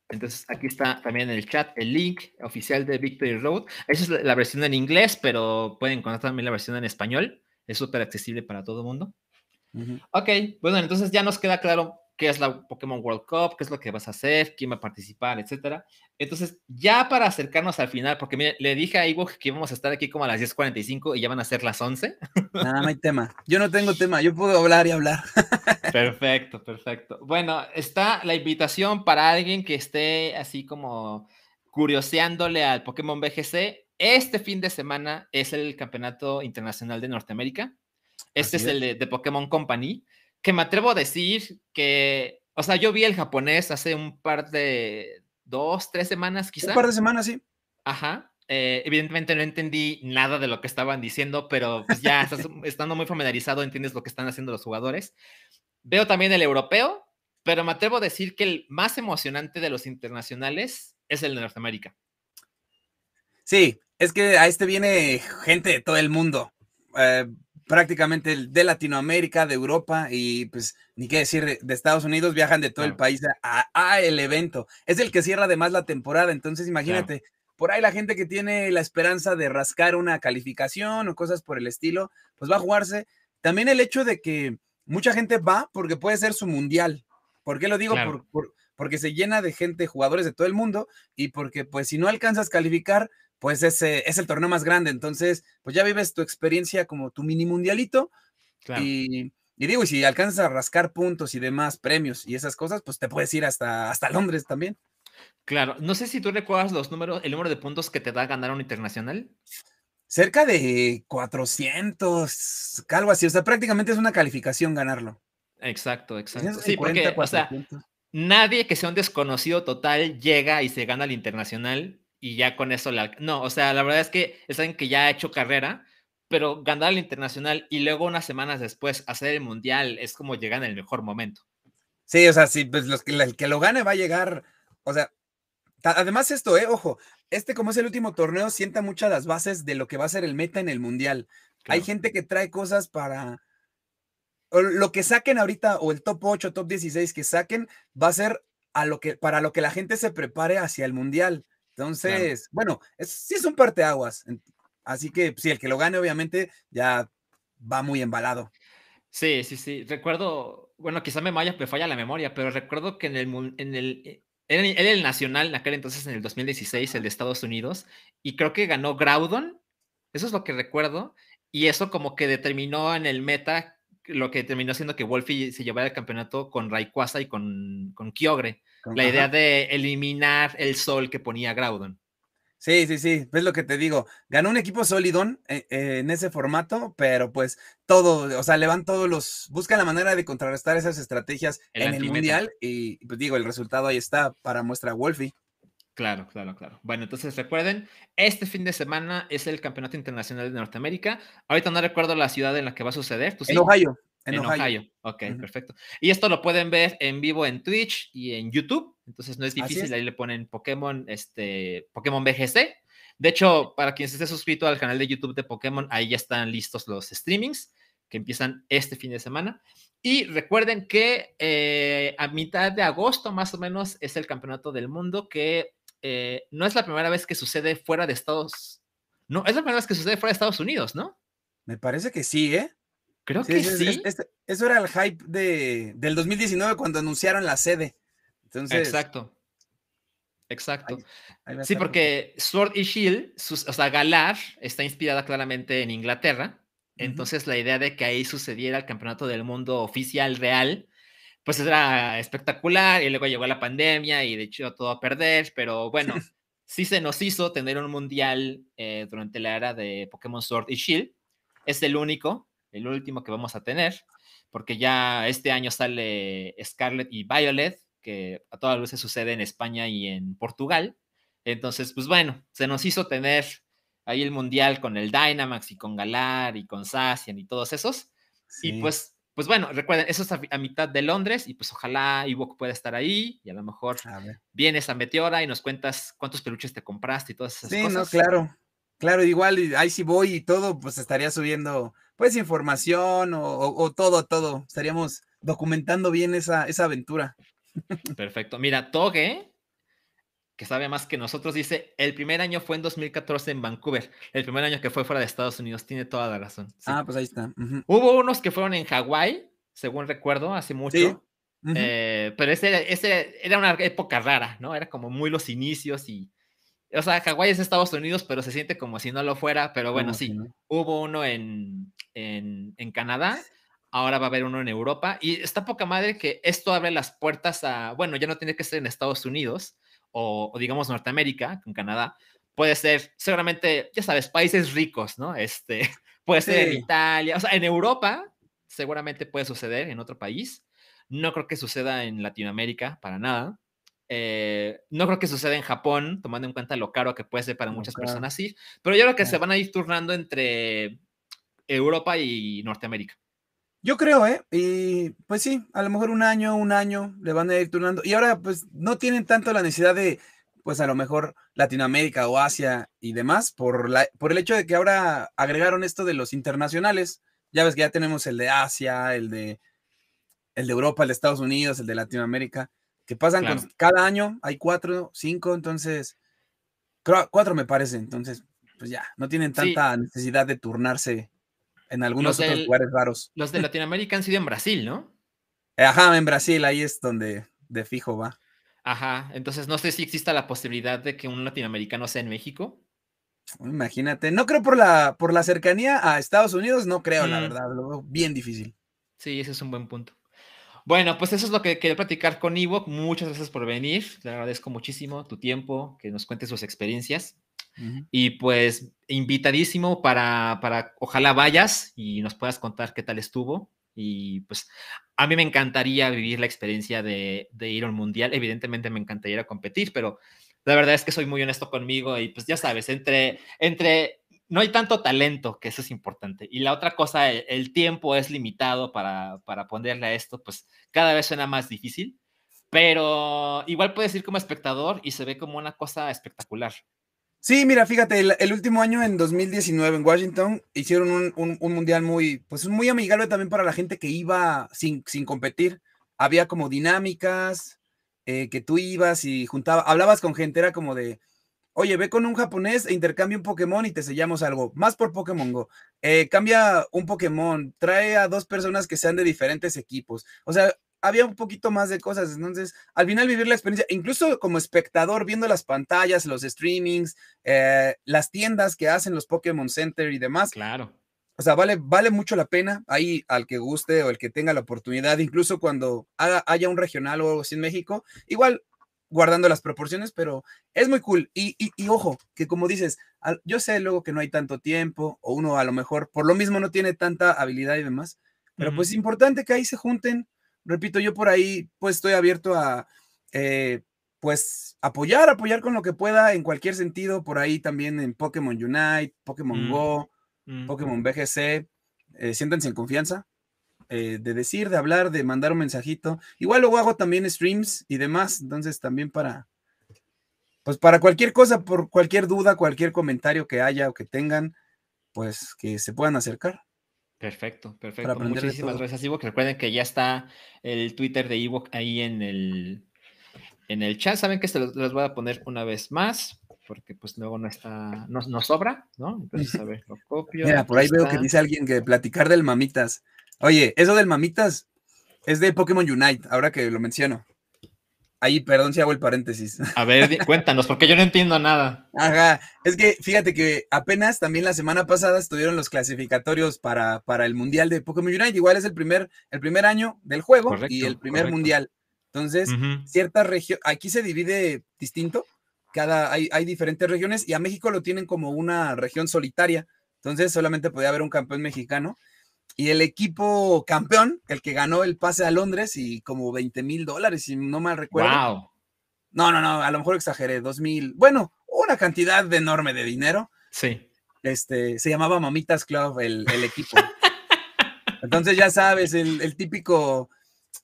[SPEAKER 1] Entonces aquí está también en el chat el link oficial de Victory Road. Esa es la versión en inglés, pero pueden encontrar también la versión en español. Es súper accesible para todo el mundo. Ok, bueno, entonces ya nos queda claro qué es la Pokémon World Cup, qué es lo que vas a hacer, quién va a participar, etcétera. Entonces, ya para acercarnos al final, porque mire, le dije a Ivo que íbamos a estar aquí como a las 10:45 y ya van a ser las 11.
[SPEAKER 2] Nada, no hay tema. Yo no tengo tema, yo puedo hablar y hablar.
[SPEAKER 1] Perfecto, perfecto. Bueno, está la invitación para alguien que esté así como curioseándole al Pokémon BGC. Este fin de semana es el Campeonato Internacional de Norteamérica. Este es, el de, de Pokémon Company que me atrevo a decir que, o sea, yo vi el japonés hace un par de dos, tres semanas quizás.
[SPEAKER 2] Un par de semanas, sí.
[SPEAKER 1] Ajá. Eh, evidentemente no entendí nada de lo que estaban diciendo, pero pues ya estando muy familiarizado entiendes lo que están haciendo los jugadores. Veo también el europeo, pero me atrevo a decir que el más emocionante de los internacionales es el de Norteamérica.
[SPEAKER 2] Sí, es que a este viene gente de todo el mundo. Eh, prácticamente de Latinoamérica, de Europa y pues ni qué decir, de Estados Unidos viajan de todo el país a, el evento. Es el que cierra además la temporada, entonces imagínate, por ahí la gente que tiene la esperanza de rascar una calificación o cosas por el estilo, pues va a jugarse. También el hecho de que mucha gente va porque puede ser su mundial. ¿Por qué lo digo? porque se llena de gente, jugadores de todo el mundo y porque pues si no alcanzas a calificar, pues ese es el torneo más grande. Entonces, pues ya vives tu experiencia como tu mini mundialito. Y, digo, y si alcanzas a rascar puntos y demás premios y esas cosas, pues te puedes ir hasta, hasta Londres también.
[SPEAKER 1] Claro, no sé si tú recuerdas los números, el número de puntos que te da ganar un internacional.
[SPEAKER 2] Cerca de 400, algo así, o sea, prácticamente es una calificación ganarlo.
[SPEAKER 1] Exacto, exacto. Sí, porque, o sea, nadie que sea un desconocido total llega y se gana el internacional y ya con eso la... No, o sea, la verdad es que es alguien que ya ha hecho carrera, pero ganar el internacional y luego unas semanas después hacer el mundial es como llegar en el mejor momento.
[SPEAKER 2] Sí, o sea, sí, pues los que, el que lo gane va a llegar, o sea, además esto, eh, ojo, este como es el último torneo sienta muchas las bases de lo que va a ser el meta en el mundial. Hay gente que trae cosas para lo que saquen ahorita o el top 8, top 16 que saquen va a ser a lo que para lo que la gente se prepare hacia el mundial. Entonces, bueno, es, sí es un parteaguas. Así que sí, el que lo gane, obviamente, ya va muy embalado.
[SPEAKER 1] Sí, sí, sí. Recuerdo, bueno, quizá me, me falla la memoria, pero recuerdo que en el, en el, eh, era el nacional en aquel entonces, en el 2016, el de Estados Unidos, y creo que ganó Groudon. Eso es lo que recuerdo. Y eso como que determinó en el meta lo que terminó siendo que Wolfie se llevara el campeonato con Rayquaza y con, con Kyogre. La idea de eliminar el sol que ponía Groudon.
[SPEAKER 2] Sí, sí, sí, ves lo que te digo. Ganó un equipo sólidón eh, eh, en ese formato, pero pues todo, o sea, le van todos los, buscan la manera de contrarrestar esas estrategias en el mundial y pues digo, el resultado ahí está para muestra Wolfie.
[SPEAKER 1] Claro, claro, claro. Bueno, entonces recuerden, este fin de semana es el Campeonato Internacional de Norteamérica. Ahorita no recuerdo la ciudad en la que va a suceder.
[SPEAKER 2] en Ohio.
[SPEAKER 1] En, Ohio. Ok, perfecto. Y esto lo pueden ver en vivo en Twitch y en YouTube. entonces no es difícil, ahí le ponen Pokémon, este, Pokémon BGC. De hecho, para quien se esté suscrito al canal de YouTube de Pokémon, ahí ya están listos los streamings que empiezan este fin de semana. Y recuerden que eh, a mitad de agosto más o menos es el campeonato del mundo que eh, no es la primera vez que sucede fuera de Estados No, es la primera vez que sucede fuera de Estados Unidos, ¿no?
[SPEAKER 2] Me parece que sí, ¿eh?
[SPEAKER 1] Creo que sí.
[SPEAKER 2] eso era el hype de, del 2019 cuando anunciaron la sede. Entonces,
[SPEAKER 1] Exacto. Exacto. sí, porque Sword y Shield, o sea, Galar está inspirada claramente en Inglaterra. Entonces, la idea de que ahí sucediera el campeonato del mundo oficial real, pues era espectacular. Y luego llegó la pandemia y de hecho todo a perder. Pero bueno, sí se nos hizo tener un mundial eh, durante la era de Pokémon Sword y Shield. Es el único, el último que vamos a tener, porque ya este año sale Scarlet y Violet, que a todas luces sucede en España y en Portugal. Entonces, pues bueno, se nos hizo tener ahí el mundial con el Dynamax y con Galar y con Sassian y todos esos. Y pues, pues bueno, recuerden, eso es a, mitad de Londres y pues ojalá Ewok pueda estar ahí y a lo mejor vienes a Meteora y nos cuentas cuántos peluches te compraste y todas esas cosas. Sí, no,
[SPEAKER 2] claro. Claro, igual ahí si voy y todo, pues estaría subiendo pues información o, todo, todo. Estaríamos documentando bien esa, esa aventura.
[SPEAKER 1] Perfecto. Mira, Toge, que sabe más que nosotros, dice, el primer año fue en 2014 en Vancouver, el primer año que fue fuera de Estados Unidos, tiene toda la razón.
[SPEAKER 2] Ah, pues ahí está.
[SPEAKER 1] Hubo unos que fueron en Hawái, según recuerdo, hace mucho. Eh, pero ese, ese era una época rara, ¿no? Era como muy los inicios y... O sea, Hawái es Estados Unidos, pero se siente como si no lo fuera. Pero bueno, sí, hubo uno en, en, en Canadá ahora va a haber uno en Europa y está poca madre que esto abre las puertas a, bueno, ya no tiene que ser en Estados Unidos o, digamos Norteamérica, con Canadá, puede ser seguramente, ya sabes, países ricos, ¿no? Este, puede ser en Italia, o sea, en Europa seguramente puede suceder en otro país. No creo que suceda en Latinoamérica para nada. Eh, no creo que suceda en Japón, tomando en cuenta lo caro que puede ser para muchas personas, sí. Pero yo creo que se van a ir turnando entre Europa y Norteamérica.
[SPEAKER 2] Yo creo, ¿eh? Y pues sí, a lo mejor un año, un año le van a ir turnando. Y ahora pues no tienen tanto la necesidad de, pues a lo mejor Latinoamérica o Asia y demás, por, la, por el hecho de que ahora agregaron esto de los internacionales. Ya ves que ya tenemos el de Asia, el de, el de Europa, el de Estados Unidos, el de Latinoamérica, que pasan con, cada año, hay cuatro, cinco, entonces, cuatro me parece, entonces, pues ya, no tienen tanta necesidad de turnarse en algunos otros lugares raros.
[SPEAKER 1] Los de Latinoamérica han sido en Brasil, ¿no?
[SPEAKER 2] Ajá, en Brasil, ahí es donde de fijo va.
[SPEAKER 1] Ajá, entonces no sé si exista la posibilidad de que un latinoamericano sea en México.
[SPEAKER 2] Imagínate, no creo por la, por la cercanía a Estados Unidos, no creo, la mm. verdad, lo veo bien difícil.
[SPEAKER 1] Sí, ese es un buen punto. Bueno, pues eso es lo que quería platicar con Ivo. Muchas gracias por venir. Le agradezco muchísimo tu tiempo, que nos cuentes sus experiencias. Y pues invitadísimo para, para, ojalá vayas y nos puedas contar qué tal estuvo. Y pues a mí me encantaría vivir la experiencia de, de ir a un mundial. Evidentemente me encantaría competir, pero la verdad es que soy muy honesto conmigo y pues ya sabes, entre, entre no hay tanto talento, que eso es importante. Y la otra cosa, el, tiempo es limitado para, para, ponerle a esto, pues cada vez suena más difícil, pero igual puedes ir como espectador y se ve como una cosa espectacular.
[SPEAKER 2] Sí, mira, fíjate, el, último año en 2019 en Washington hicieron un, mundial muy, pues muy amigable también para la gente que iba sin, sin competir. Había como dinámicas, eh, que tú ibas y juntaba, hablabas con gente, era como de, oye, ve con un japonés e intercambia un Pokémon y te sellamos algo, más por Pokémon Go. Eh, cambia un Pokémon, trae a dos personas que sean de diferentes equipos. O sea, había un poquito más de cosas. Entonces, al final vivir la experiencia, incluso como espectador, viendo las pantallas, los streamings, eh, las tiendas que hacen los Pokémon Center y demás.
[SPEAKER 1] Claro.
[SPEAKER 2] O sea, vale, vale mucho la pena ahí al que guste o el que tenga la oportunidad, incluso cuando haya un regional o algo así en México, igual guardando las proporciones, pero es muy cool. Y, y, ojo, que como dices, yo sé luego que no hay tanto tiempo o uno a lo mejor por lo mismo no tiene tanta habilidad y demás, pero pues es importante que ahí se junten repito, yo por ahí pues estoy abierto a eh, pues apoyar, apoyar con lo que pueda en cualquier sentido, por ahí también en Pokémon Unite, Pokémon mm, Go, Pokémon BGC, eh, siéntense en confianza. Eh, de decir, de hablar, de mandar un mensajito. Igual luego hago también streams y demás, entonces también para, pues para cualquier cosa, por cualquier duda, cualquier comentario que haya o que tengan, pues que se puedan acercar.
[SPEAKER 1] Perfecto, perfecto. Muchísimas gracias, Ivo. Recuerden que ya está el Twitter de Ivo ahí en el, en el chat. Saben que se los, voy a poner una vez más, porque pues luego no está, no, sobra, ¿no? Entonces, a ver, lo copio.
[SPEAKER 2] Mira, por ahí veo que dice alguien que platicar del mamitas. Oye, eso del mamitas es de Pokémon Unite, ahora que lo menciono. Ahí, perdón si hago el paréntesis.
[SPEAKER 1] A ver, cuéntanos, porque yo no entiendo nada.
[SPEAKER 2] Ajá, es que fíjate que apenas también la semana pasada estuvieron los clasificatorios para, para el Mundial de Pokémon Unite. Igual es el primer, el primer año del juego y el primer Mundial. Entonces, ciertas regiones, aquí se divide distinto, cada, hay, hay diferentes regiones y a México lo tienen como una región solitaria. Entonces, solamente podía haber un campeón mexicano y el equipo campeón, el que ganó el pase a Londres y como 20 mil dólares, si no mal recuerdo. Wow. No, no, no, a lo mejor exageré, 2 mil, bueno, una cantidad enorme de dinero.
[SPEAKER 1] Sí.
[SPEAKER 2] Este, se llamaba Mamitas Club el, equipo. Entonces ya sabes, el, típico,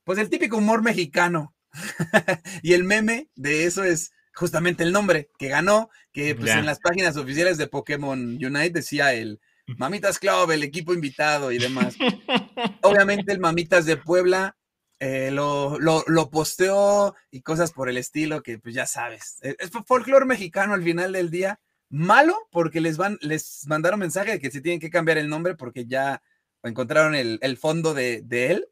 [SPEAKER 2] pues el típico humor mexicano. y el meme de eso es justamente el nombre que ganó, que pues en las páginas oficiales de Pokémon Unite decía el Mamitas Club, el equipo invitado y demás. Obviamente el Mamitas de Puebla eh, lo, lo, posteó y cosas por el estilo que pues ya sabes. Eh, es folclore mexicano al final del día. Malo porque les, van, les mandaron mensaje de que se tienen que cambiar el nombre porque ya encontraron el, fondo de, él.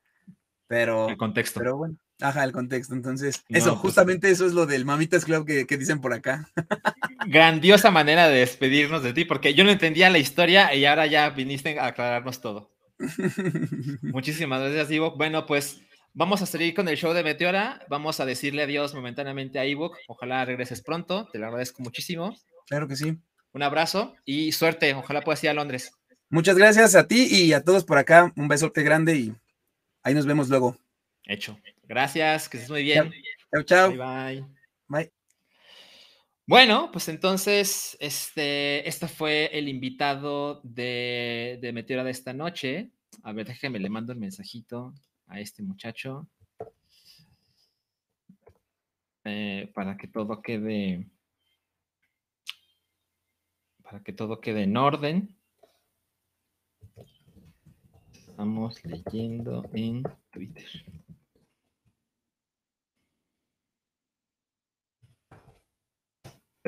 [SPEAKER 2] Pero,
[SPEAKER 1] el contexto.
[SPEAKER 2] Pero bueno, Ajá, el contexto. Entonces, eso, pues justamente eso es lo del Mamitas Club que, dicen por acá.
[SPEAKER 1] Grandiosa manera de despedirnos de ti, porque yo no entendía la historia y ahora ya viniste a aclararnos todo. Muchísimas gracias, Ivo. Bueno, pues vamos a seguir con el show de Meteora. Vamos a decirle adiós momentáneamente a Ebook. Ojalá regreses pronto. Te lo agradezco muchísimo.
[SPEAKER 2] Claro que sí.
[SPEAKER 1] Un abrazo y suerte. Ojalá puedas ir a Londres.
[SPEAKER 2] Muchas gracias a ti y a todos por acá. Un besote grande y ahí nos vemos luego.
[SPEAKER 1] Hecho. Gracias, que estés muy bien.
[SPEAKER 2] Chao, chao.
[SPEAKER 1] Bye,
[SPEAKER 2] bye.
[SPEAKER 1] Bueno, pues entonces, este, este fue el invitado de, de Meteora de esta noche. A ver, déjeme, le mando el mensajito a este muchacho. Eh, para que todo quede. Para que todo quede en orden. Estamos leyendo en Twitter.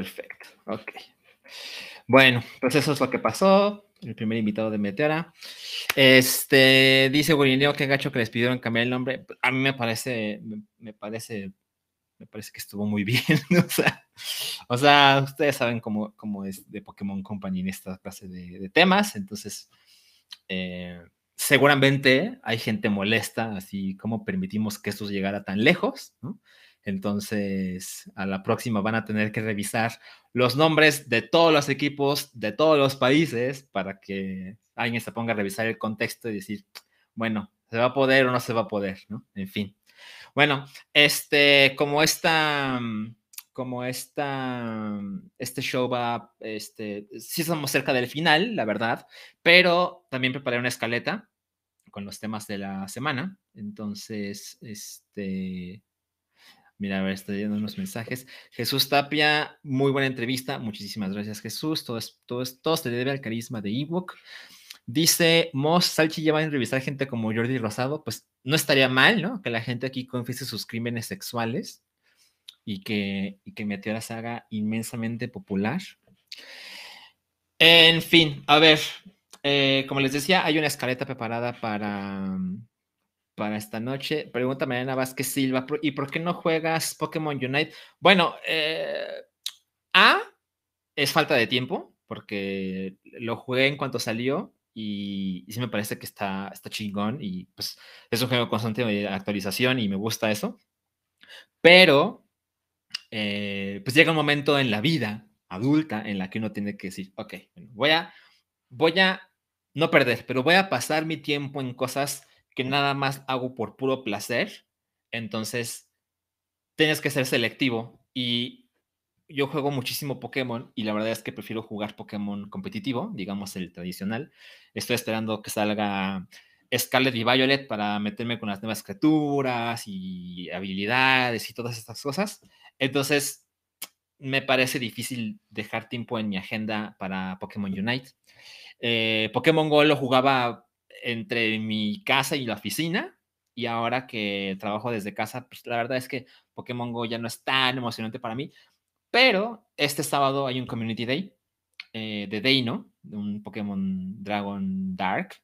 [SPEAKER 1] Perfecto, ok. Bueno, pues eso es lo que pasó. El primer invitado de Meteora. Este, dice Gurineo que gacho que les pidieron cambiar el nombre. A mí me parece, me, parece, me parece que estuvo muy bien. o, sea, ustedes saben cómo, cómo, es de Pokémon Company en esta clase de, temas. Entonces, eh, seguramente hay gente molesta, así como permitimos que esto llegara tan lejos, ¿no? Entonces, a la próxima van a tener que revisar los nombres de todos los equipos de todos los países para que alguien se ponga a revisar el contexto y decir, bueno, ¿se va a poder o no se va a poder? ¿no? En fin. Bueno, este, como esta, como esta, este show va, este, sí estamos cerca del final, la verdad, pero también preparé una escaleta con los temas de la semana. Entonces, este, Mira, a ver, estoy leyendo unos mensajes. Jesús Tapia, muy buena entrevista. Muchísimas gracias, Jesús. Todo, todo, todo se debe al carisma de ebook. Dice Moss, Salchi lleva a revisar gente como Jordi Rosado. Pues no estaría mal, ¿no? Que la gente aquí confiese sus crímenes sexuales y que, y que Meteora se haga inmensamente popular. En fin, a ver, eh, como les decía, hay una escaleta preparada para, para esta noche. Pregunta Mariana Vázquez Silva, ¿y por qué no juegas Pokémon Unite? Bueno, eh, A, es falta de tiempo, porque lo jugué en cuanto salió y, sí me parece que está, está chingón y pues es un juego constante de actualización y me gusta eso. Pero, eh, pues llega un momento en la vida adulta en la que uno tiene que decir, ok, voy a, voy a no perder, pero voy a pasar mi tiempo en cosas que nada más hago por puro placer, entonces tienes que ser selectivo y yo juego muchísimo Pokémon y la verdad es que prefiero jugar Pokémon competitivo, digamos el tradicional. Estoy esperando que salga Scarlet y Violet para meterme con las nuevas criaturas y habilidades y todas estas cosas. Entonces, me parece difícil dejar tiempo en mi agenda para Pokémon Unite. Eh, Pokémon Go lo jugaba entre mi casa y la oficina y ahora que trabajo desde casa, pues la verdad es que Pokémon Go ya no es tan emocionante para mí, pero este sábado hay un Community Day eh, de Deino, un Pokémon Dragon Dark,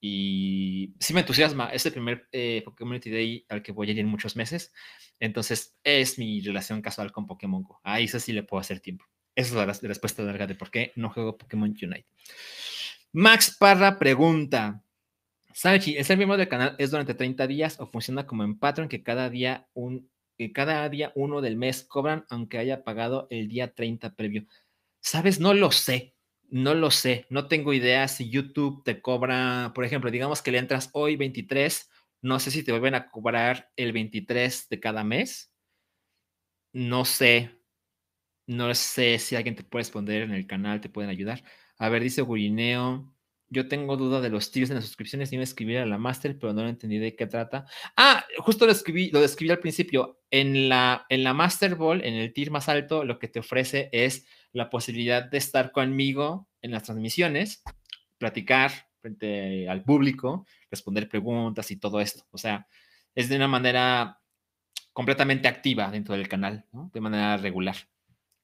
[SPEAKER 1] y sí me entusiasma, es el primer eh, Community Day al que voy a ir en muchos meses, entonces es mi relación casual con Pokémon Go, ahí sí le puedo hacer tiempo. Esa es la respuesta larga de por qué no juego Pokémon Unite. Max Parra pregunta, Salchi, ¿el ser miembro del canal es durante 30 días o funciona como en Patreon que cada día un que cada día uno del mes cobran aunque haya pagado el día 30 previo? Sabes, no lo sé. No lo sé. No tengo idea si YouTube te cobra, por ejemplo, digamos que le entras hoy 23, no sé si te vuelven a cobrar el 23 de cada mes. No sé. No sé si alguien te puede responder en el canal, te pueden ayudar. A ver, dice Gurineo. Yo tengo duda de los tiers en las suscripciones. Iba a escribir a la master, pero no entendí de qué trata. Ah, justo lo escribí, lo describí al principio. En la, en la Master Ball, en el tier más alto, lo que te ofrece es la posibilidad de estar conmigo en las transmisiones, platicar frente al público, responder preguntas y todo esto. O sea, es de una manera completamente activa dentro del canal, de manera regular.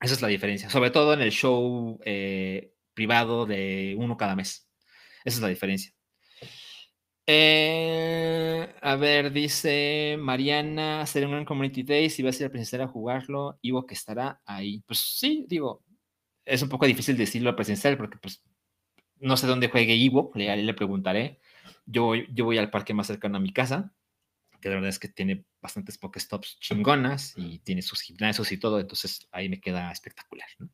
[SPEAKER 1] Esa es la diferencia, sobre todo en el show eh, privado de uno cada mes. Esa es la diferencia. Eh, a ver, dice Mariana, será un gran Community Day, si va a ser presencial a jugarlo, Ivo que estará ahí. Pues sí, digo, es un poco difícil decirlo presencial porque pues no sé dónde juegue Ivo, le, le preguntaré. Yo, yo voy al parque más cercano a mi casa, que la verdad es que tiene bastantes Pokestops chingonas y tiene sus gimnasios y todo, entonces ahí me queda espectacular. ¿no?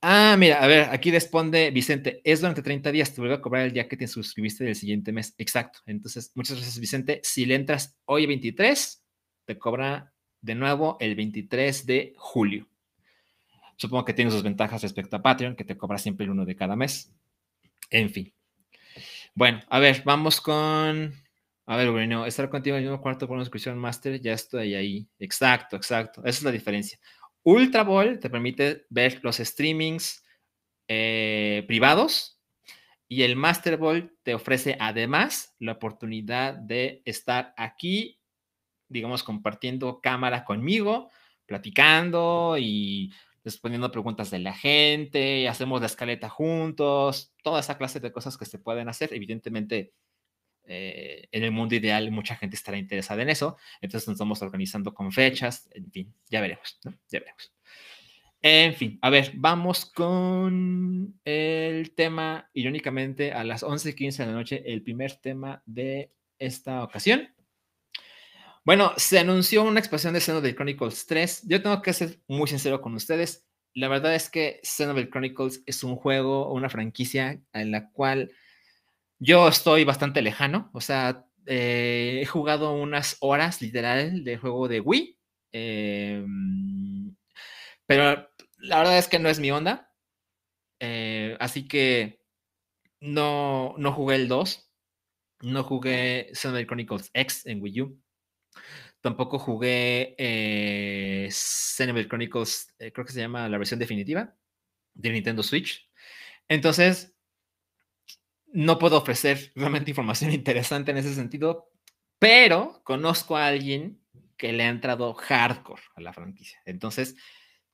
[SPEAKER 1] Ah, mira, a ver, aquí responde Vicente, es durante 30 días, te vuelvo a cobrar el día que te suscribiste del siguiente mes. Exacto. Entonces, muchas gracias, Vicente. Si le entras hoy 23, te cobra de nuevo el 23 de julio. Supongo que tiene sus ventajas respecto a Patreon, que te cobra siempre el uno de cada mes. En fin. Bueno, a ver, vamos con. A ver, bueno, estar contigo en el mismo cuarto por una suscripción master, ya estoy ahí. Exacto, exacto. Esa es la diferencia. Ultra Ball te permite ver los streamings eh, privados y el Master Ball te ofrece además la oportunidad de estar aquí, digamos, compartiendo cámara conmigo, platicando y respondiendo preguntas de la gente, hacemos la escaleta juntos, toda esa clase de cosas que se pueden hacer. Evidentemente, eh, en el mundo ideal mucha gente estará interesada en eso, entonces nos estamos organizando con fechas, en fin, ya veremos. Ya veremos. En fin, a ver, vamos con el tema, irónicamente, a las 11:15 de la noche, el primer tema de esta ocasión. Bueno, se anunció una expansión de Xenoblade Chronicles 3. Yo tengo que ser muy sincero con ustedes. La verdad es que Xenoblade Chronicles es un juego, una franquicia en la cual yo estoy bastante lejano, o sea, eh, he jugado unas horas literal de juego de Wii, em, pero la verdad es que no es mi onda, eh, así que no, no jugué el 2, no jugué Xenoblade Chronicles X en Wii U, tampoco jugué eh, Xenoblade Chronicles, eh, creo que se llama la versión definitiva de Nintendo Switch. Entonces, no puedo ofrecer realmente información interesante en ese sentido, pero conozco a alguien que le ha entrado hardcore a la franquicia. Entonces,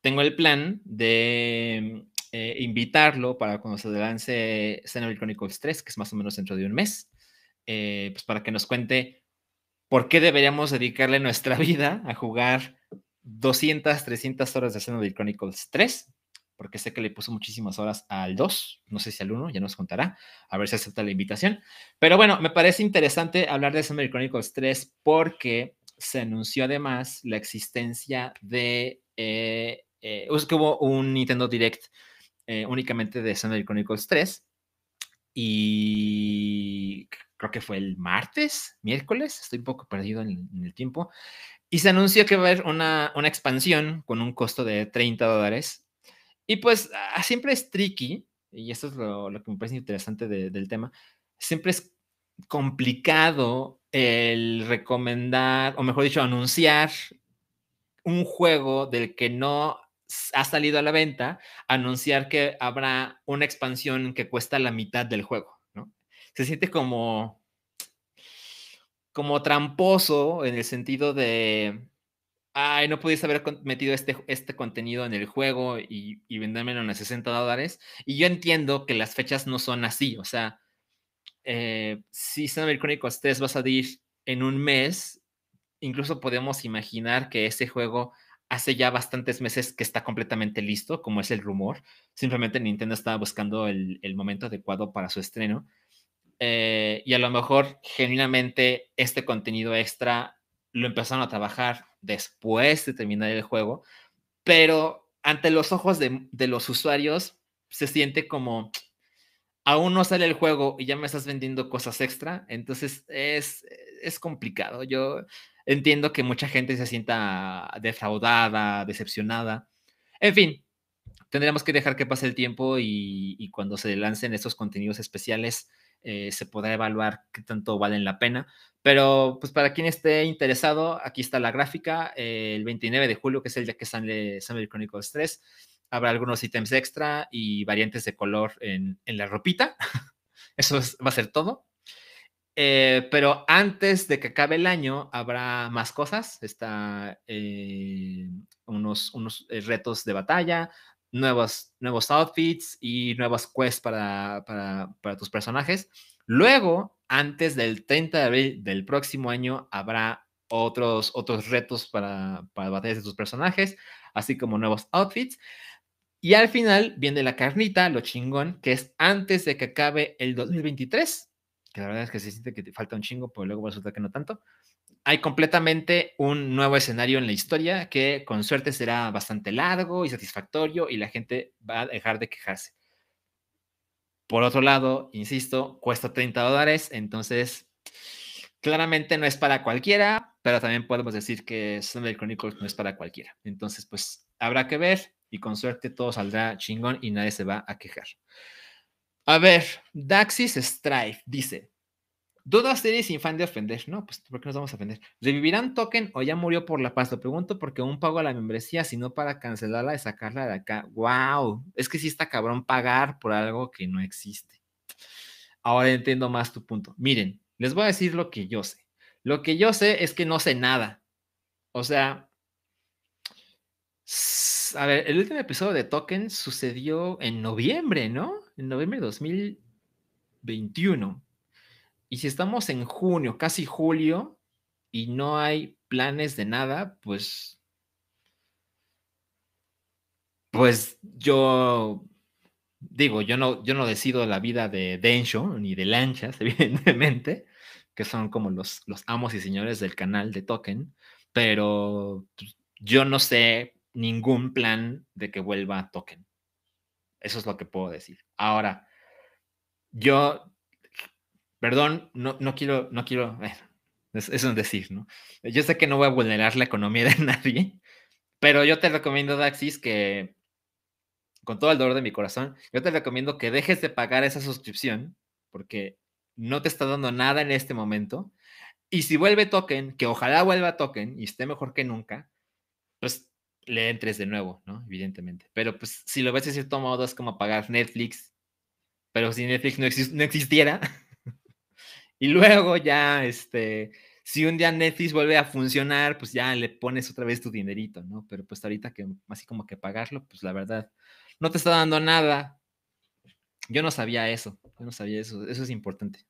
[SPEAKER 1] tengo el plan de eh, invitarlo para cuando se lance Xenoblade Chronicles 3, que es más o menos dentro de un mes, eh, pues para que nos cuente por qué deberíamos dedicarle nuestra vida a jugar 200, 300 horas de Xenoblade Chronicles 3 porque sé que le puso muchísimas horas al 2, no sé si al 1, ya nos contará, a ver si acepta la invitación. Pero bueno, me parece interesante hablar de Xenoblade Chronicles 3 porque se anunció además la existencia de, eh, eh, que hubo un Nintendo Direct eh, únicamente de Xenoblade Chronicles 3 y creo que fue el martes, miércoles, estoy un poco perdido en, el tiempo, y se anunció que va a haber una, una expansión con un costo de 30 dólares y pues siempre es tricky, y esto es lo, que me parece interesante del tema, siempre es complicado el recomendar, o mejor dicho, anunciar un juego del que no ha salido a la venta, anunciar que habrá una expansión que cuesta la mitad del juego, ¿no? Se siente como, como tramposo en el sentido de, ay, no pudiste haber metido este, este contenido en el juego y, y vendérmelo en 60 dólares. Y yo entiendo que las fechas no son así, o sea, eh, si Xenoblade Chronicles 3 va a salir en un mes, incluso podemos imaginar que ese juego hace ya bastantes meses que está completamente listo, como es el rumor. Simplemente Nintendo estaba buscando el, momento adecuado para su estreno. Eh, y a lo mejor, genuinamente, este contenido extra lo empezaron a trabajar después de terminar el juego, pero ante los ojos de, de los usuarios se siente como, aún no sale el juego y ya me estás vendiendo cosas extra, entonces es, es complicado. Yo entiendo que mucha gente se sienta defraudada, decepcionada. En fin, tendremos que dejar que pase el tiempo y, cuando se lancen estos contenidos especiales eh, se podrá evaluar qué tanto valen la pena. Pero pues para quien esté interesado, aquí está la gráfica, eh, el 29 de julio, que es el día que sale Summer Chronicles 3 habrá algunos ítems extra y variantes de color en, la ropita. Eso va a ser todo. Eh, pero antes de que acabe el año habrá más cosas. Está eh, unos, unos retos de batalla, nuevos, nuevos outfits y nuevas quests para, para, tus personajes. Luego, antes del 30 de abril del próximo año, habrá otros, otros retos para, para batallas de tus personajes, así como nuevos outfits. Y al final viene la carnita, lo chingón, que es antes de que acabe el 2023, que la verdad es que se siente que te falta un chingo, pero luego resulta que no tanto. Hay completamente un nuevo escenario en la historia que con suerte será bastante largo y satisfactorio y la gente va a dejar de quejarse. Por otro lado, insisto, cuesta 30 dólares, entonces claramente no es para cualquiera, pero también podemos decir que Sunday Chronicles no es para cualquiera. Entonces, pues habrá que ver y con suerte todo saldrá chingón y nadie se va a quejar. A ver, Daxis Strife dice, duda serie sin fan de ofender, ¿no? Pues ¿por qué nos vamos a ofender? ¿Revivirán token o ya murió por la paz? Lo pregunto porque aún pago la membresía, sino para cancelarla y sacarla de acá. ¡Wow! Es que sí está cabrón pagar por algo que no existe. Ahora entiendo más tu punto. Miren, les voy a decir lo que yo sé. Lo que yo sé es que no sé nada. O sea, a ver, el último episodio de Token sucedió en noviembre, ¿no? En noviembre de 2021. Y si estamos en junio, casi julio, y no hay planes de nada, pues. Pues yo digo, yo no, yo no decido la vida de Densho ni de Lanchas, evidentemente, que son como los, los amos y señores del canal de Token, pero pues, yo no sé ningún plan de que vuelva a token. Eso es lo que puedo decir. Ahora, yo, perdón, no, no quiero, no quiero, eso es decir, ¿no? Yo sé que no voy a vulnerar la economía de nadie, pero yo te recomiendo, Daxis, que con todo el dolor de mi corazón, yo te recomiendo que dejes de pagar esa suscripción porque no te está dando nada en este momento. Y si vuelve token, que ojalá vuelva token y esté mejor que nunca, pues le entres de nuevo, ¿no? Evidentemente. Pero pues si lo ves de cierto modo es como pagar Netflix, pero si Netflix no, no existiera, y luego ya, este, si un día Netflix vuelve a funcionar, pues ya le pones otra vez tu dinerito, ¿no? Pero pues ahorita que así como que pagarlo, pues la verdad, no te está dando nada. Yo no sabía eso, yo no sabía eso, eso es importante.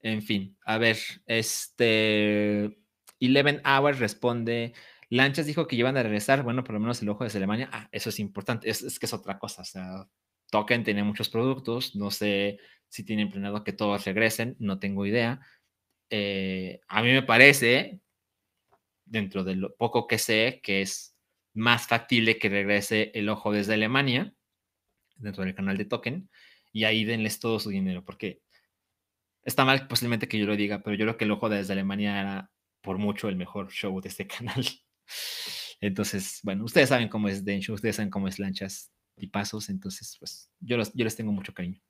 [SPEAKER 1] En fin, a ver, este, Eleven Hours responde, Lanchas dijo que iban a regresar, bueno, por lo menos el ojo de Alemania. Ah, eso es importante, es, que es otra cosa. O sea, Token tiene muchos productos, no sé si tienen planeado que todos regresen, no tengo idea. Eh, a mí me parece, dentro de lo poco que sé, que es más factible que regrese el ojo desde Alemania, dentro del canal de Token, y ahí denles todo su dinero, porque está mal posiblemente que yo lo diga, pero yo creo que el ojo desde Alemania era por mucho el mejor show de este canal. Entonces, bueno, ustedes saben cómo es Densho, ustedes saben cómo es Lanchas y Pasos, entonces, pues yo, yo les tengo mucho cariño.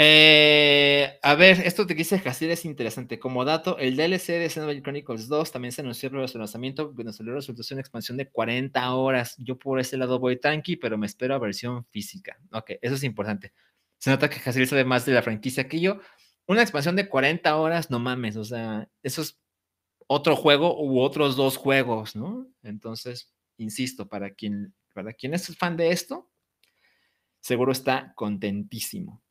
[SPEAKER 1] Eh, a ver, esto te quise decir es interesante. Como dato, el DLC de Xenoblade Chronicles 2 también se anunció por su lanzamiento. Bueno, salió resultó una expansión de 40 horas. Yo por ese lado voy tranqui, pero me espero a versión física. Ok, eso es importante. Se nota que Casil sabe más de la franquicia que yo. Una expansión de 40 horas, no mames, o sea, eso es otro juego u otros dos juegos, ¿no? Entonces, insisto, para quien, para quien es fan de esto, seguro está contentísimo.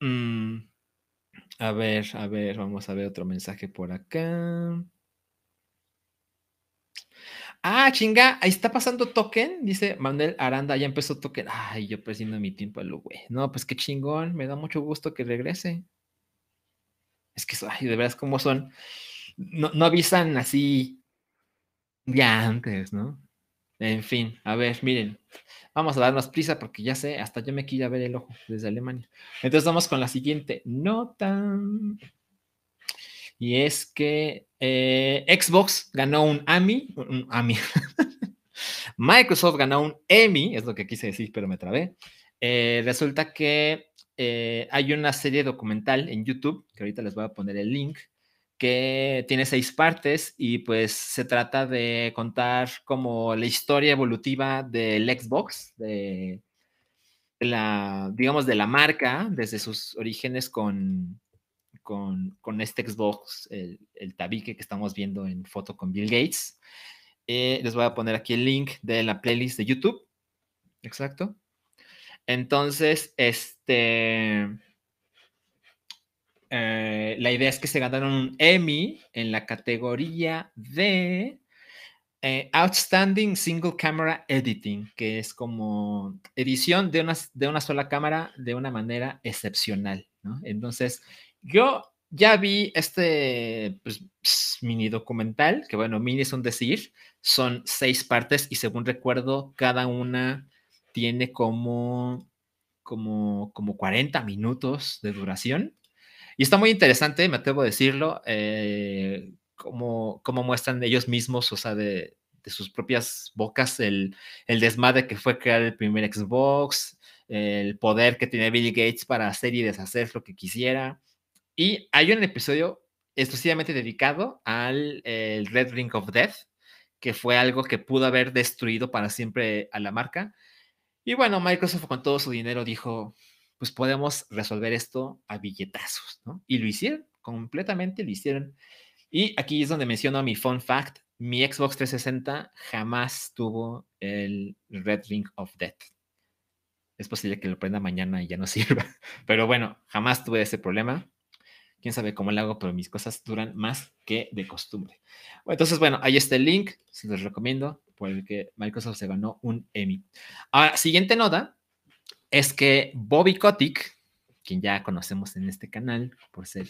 [SPEAKER 1] Mm, a ver, a ver, vamos a ver otro mensaje por acá. Ah, chinga, ahí está pasando token, dice Manuel Aranda, ya empezó token. Ay, yo perdiendo mi tiempo al güey. No, pues qué chingón, me da mucho gusto que regrese. Es que, ay, de veras, ¿cómo son? No, no avisan así ya antes, ¿no? En fin, a ver, miren, vamos a darnos prisa porque ya sé, hasta yo me quiero ver el ojo desde Alemania. Entonces vamos con la siguiente nota. Y es que eh, Xbox ganó un AMI, un AMI. Microsoft ganó un Emmy, es lo que quise decir, pero me trabé. Eh, resulta que eh, hay una serie documental en YouTube, que ahorita les voy a poner el link, que tiene seis partes y pues se trata de contar como la historia evolutiva del Xbox, de, la, digamos, de la marca, desde sus orígenes con, con, este Xbox, el, tabique que estamos viendo en foto con Bill Gates. Eh, les voy a poner aquí el link de la playlist de YouTube. Exacto. Entonces, este eh, la idea es que se ganaron un Emmy en la categoría de eh, Outstanding Single Camera Editing, que es como edición de una, de una sola cámara de una manera excepcional. Entonces, yo ya vi este pues, mini documental, que bueno, mini es un decir, son seis partes y según recuerdo, cada una tiene como, como, como 40 minutos de duración. Y está muy interesante, me atrevo a decirlo, eh, cómo, muestran ellos mismos, o sea, de, sus propias bocas, el, el, desmadre que fue crear el primer Xbox, el poder que tiene Bill Gates para hacer y deshacer lo que quisiera. Y hay un episodio exclusivamente dedicado al Red Ring of Death, que fue algo que pudo haber destruido para siempre a la marca. Y bueno, Microsoft con todo su dinero dijo, pues podemos resolver esto a billetazos, ¿no? Y lo hicieron, completamente lo hicieron. Y aquí es donde menciono mi fun fact, mi Xbox 360 jamás tuvo el Red Ring of Death. Es posible que lo prenda mañana y ya no sirva, pero bueno, jamás tuve ese problema. Quién sabe cómo lo hago, pero mis cosas duran más que de costumbre. Entonces, bueno, ahí está el link, se los recomiendo, por el que Microsoft se ganó un Emmy. Ahora, siguiente nota, es que Bobby Kotick, quien ya conocemos en este canal por ser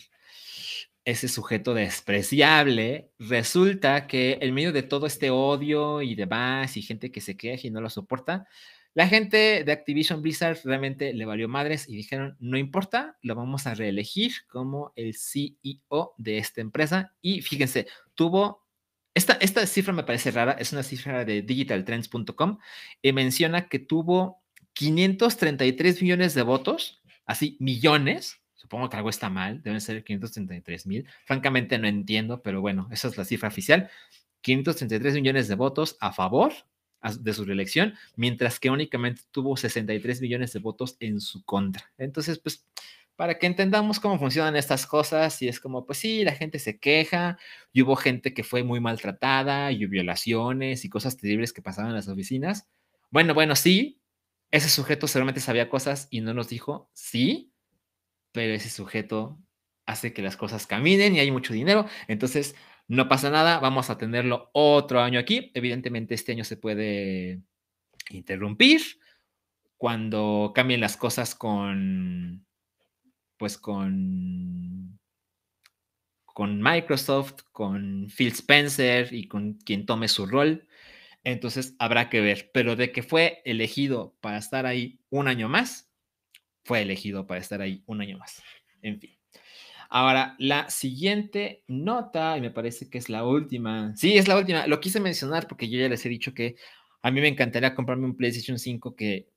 [SPEAKER 1] ese sujeto despreciable, resulta que en medio de todo este odio y demás y gente que se queja y no lo soporta, la gente de Activision Blizzard realmente le valió madres y dijeron, no importa, lo vamos a reelegir como el CEO de esta empresa. Y fíjense, tuvo, esta, esta cifra me parece rara, es una cifra de digitaltrends.com y menciona que tuvo 533 millones de votos, así millones, supongo que algo está mal, deben ser 533 mil, francamente no entiendo, pero bueno, esa es la cifra oficial, 533 millones de votos a favor de su reelección, mientras que únicamente tuvo 63 millones de votos en su contra. Entonces, pues, para que entendamos cómo funcionan estas cosas, y es como, pues sí, la gente se queja, y hubo gente que fue muy maltratada, y violaciones y cosas terribles que pasaban en las oficinas. Bueno, bueno, sí, ese sujeto seguramente sabía cosas y no nos dijo sí, pero ese sujeto hace que las cosas caminen y hay mucho dinero, entonces no pasa nada, vamos a tenerlo otro año aquí. Evidentemente este año se puede interrumpir cuando cambien las cosas con pues con con Microsoft, con Phil Spencer y con quien tome su rol. Entonces habrá que ver, pero de que fue elegido para estar ahí un año más, fue elegido para estar ahí un año más. En fin. Ahora, la siguiente nota, y me parece que es la última. Sí, es la última. Lo quise mencionar porque yo ya les he dicho que a mí me encantaría comprarme un PlayStation 5 que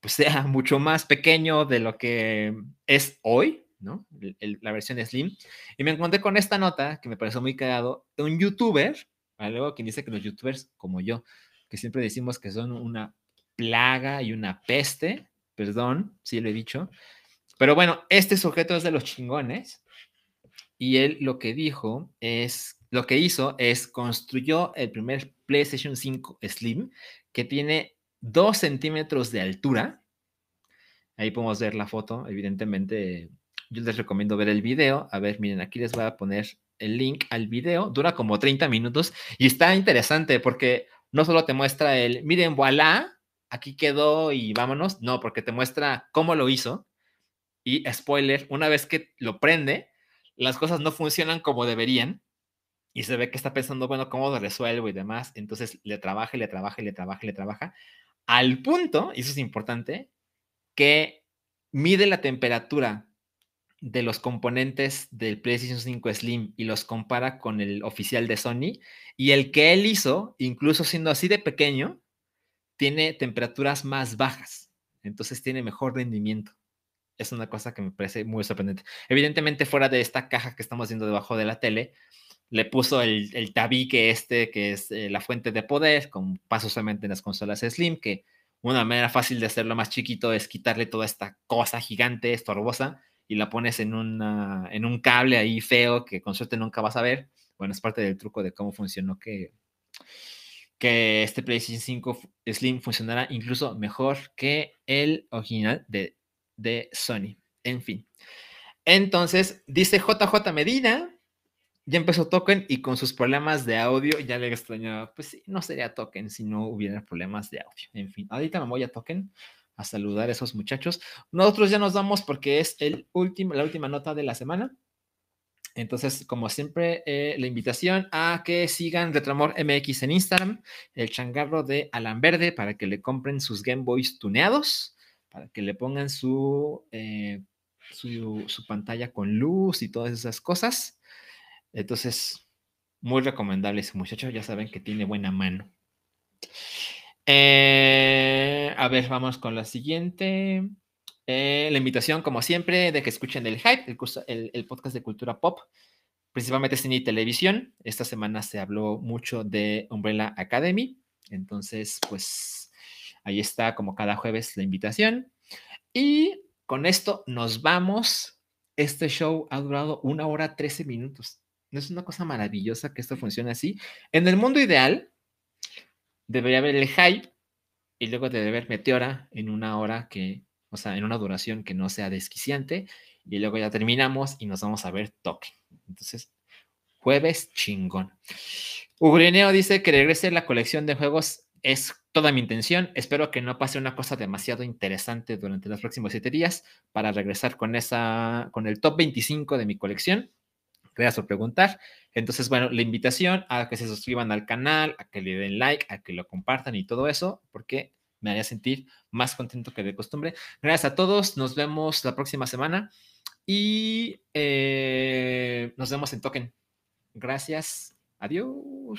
[SPEAKER 1] pues sea mucho más pequeño de lo que es hoy, ¿no? la versión Slim. Y me encontré con esta nota que me pareció muy cagado un youtuber, algo que dice que los youtubers como yo, que siempre decimos que son una plaga y una peste, perdón si lo he dicho, pero bueno, este sujeto es de los chingones y él lo que dijo es, lo que hizo es construyó el primer PlayStation 5 Slim que tiene 2 centímetros de altura. Ahí podemos ver la foto, evidentemente. Yo les recomiendo ver el video. A ver, miren, aquí les voy a poner el link al video. Dura como 30 minutos y está interesante porque no solo te muestra el, miren, voilà, aquí quedó y vámonos. No, porque te muestra cómo lo hizo. Y spoiler, una vez que lo prende, las cosas no funcionan como deberían y se ve que está pensando, bueno, ¿cómo lo resuelvo y demás? Entonces le trabaja le trabaja le trabaja le trabaja al punto, y eso es importante, que mide la temperatura de los componentes del PlayStation 5 Slim y los compara con el oficial de Sony y el que él hizo, incluso siendo así de pequeño, tiene temperaturas más bajas, entonces tiene mejor rendimiento es una cosa que me parece muy sorprendente. Evidentemente, fuera de esta caja que estamos viendo debajo de la tele, le puso el, el tabique este, que es eh, la fuente de poder, con paso solamente en las consolas Slim, que una manera fácil de hacerlo más chiquito es quitarle toda esta cosa gigante, estorbosa, y la pones en, una, en un cable ahí feo que con suerte nunca vas a ver. Bueno, es parte del truco de cómo funcionó que, que este PlayStation 5 Slim funcionara incluso mejor que el original de de Sony. En fin. Entonces, dice JJ Medina, ya empezó Token y con sus problemas de audio ya le extrañaba, pues sí, no sería Token si no hubiera problemas de audio. En fin, ahorita me voy a Token a saludar a esos muchachos. Nosotros ya nos vamos porque es el último, la última nota de la semana. Entonces, como siempre, eh, la invitación a que sigan Retramor MX en Instagram, el changarro de Alan Verde, para que le compren sus Game Boys tuneados para que le pongan eh, su, su, pantalla con luz y todas esas cosas. Entonces, muy recomendable ese muchacho, ya saben que tiene buena mano. Eh, a ver, vamos con la siguiente. Eh, la invitación, como siempre, de que escuchen el Hype, el, el, podcast de cultura pop, principalmente cine y televisión. Esta semana se habló mucho de Umbrella Academy. Entonces, pues Ahí está como cada jueves la invitación. Y con esto nos vamos. Este show ha durado una hora 13 minutos. ¿No es una cosa maravillosa que esto funcione así? En el mundo ideal, debería haber el hype y luego debe haber Meteora en una hora que, o sea, en una duración que no sea desquiciante. Y luego ya terminamos y nos vamos a ver toque. Entonces, jueves chingón. Ugrineo dice que regrese la colección de juegos es toda mi intención. Espero que no pase una cosa demasiado interesante durante los próximos siete días para regresar con esa, con el top 25 de mi colección. Gracias por preguntar. Entonces, bueno, la invitación a que se suscriban al canal, a que le den like, a que lo compartan y todo eso, porque me haría sentir más contento que de costumbre. Gracias a todos. Nos vemos la próxima semana y eh, nos vemos en Token. Gracias. Adiós.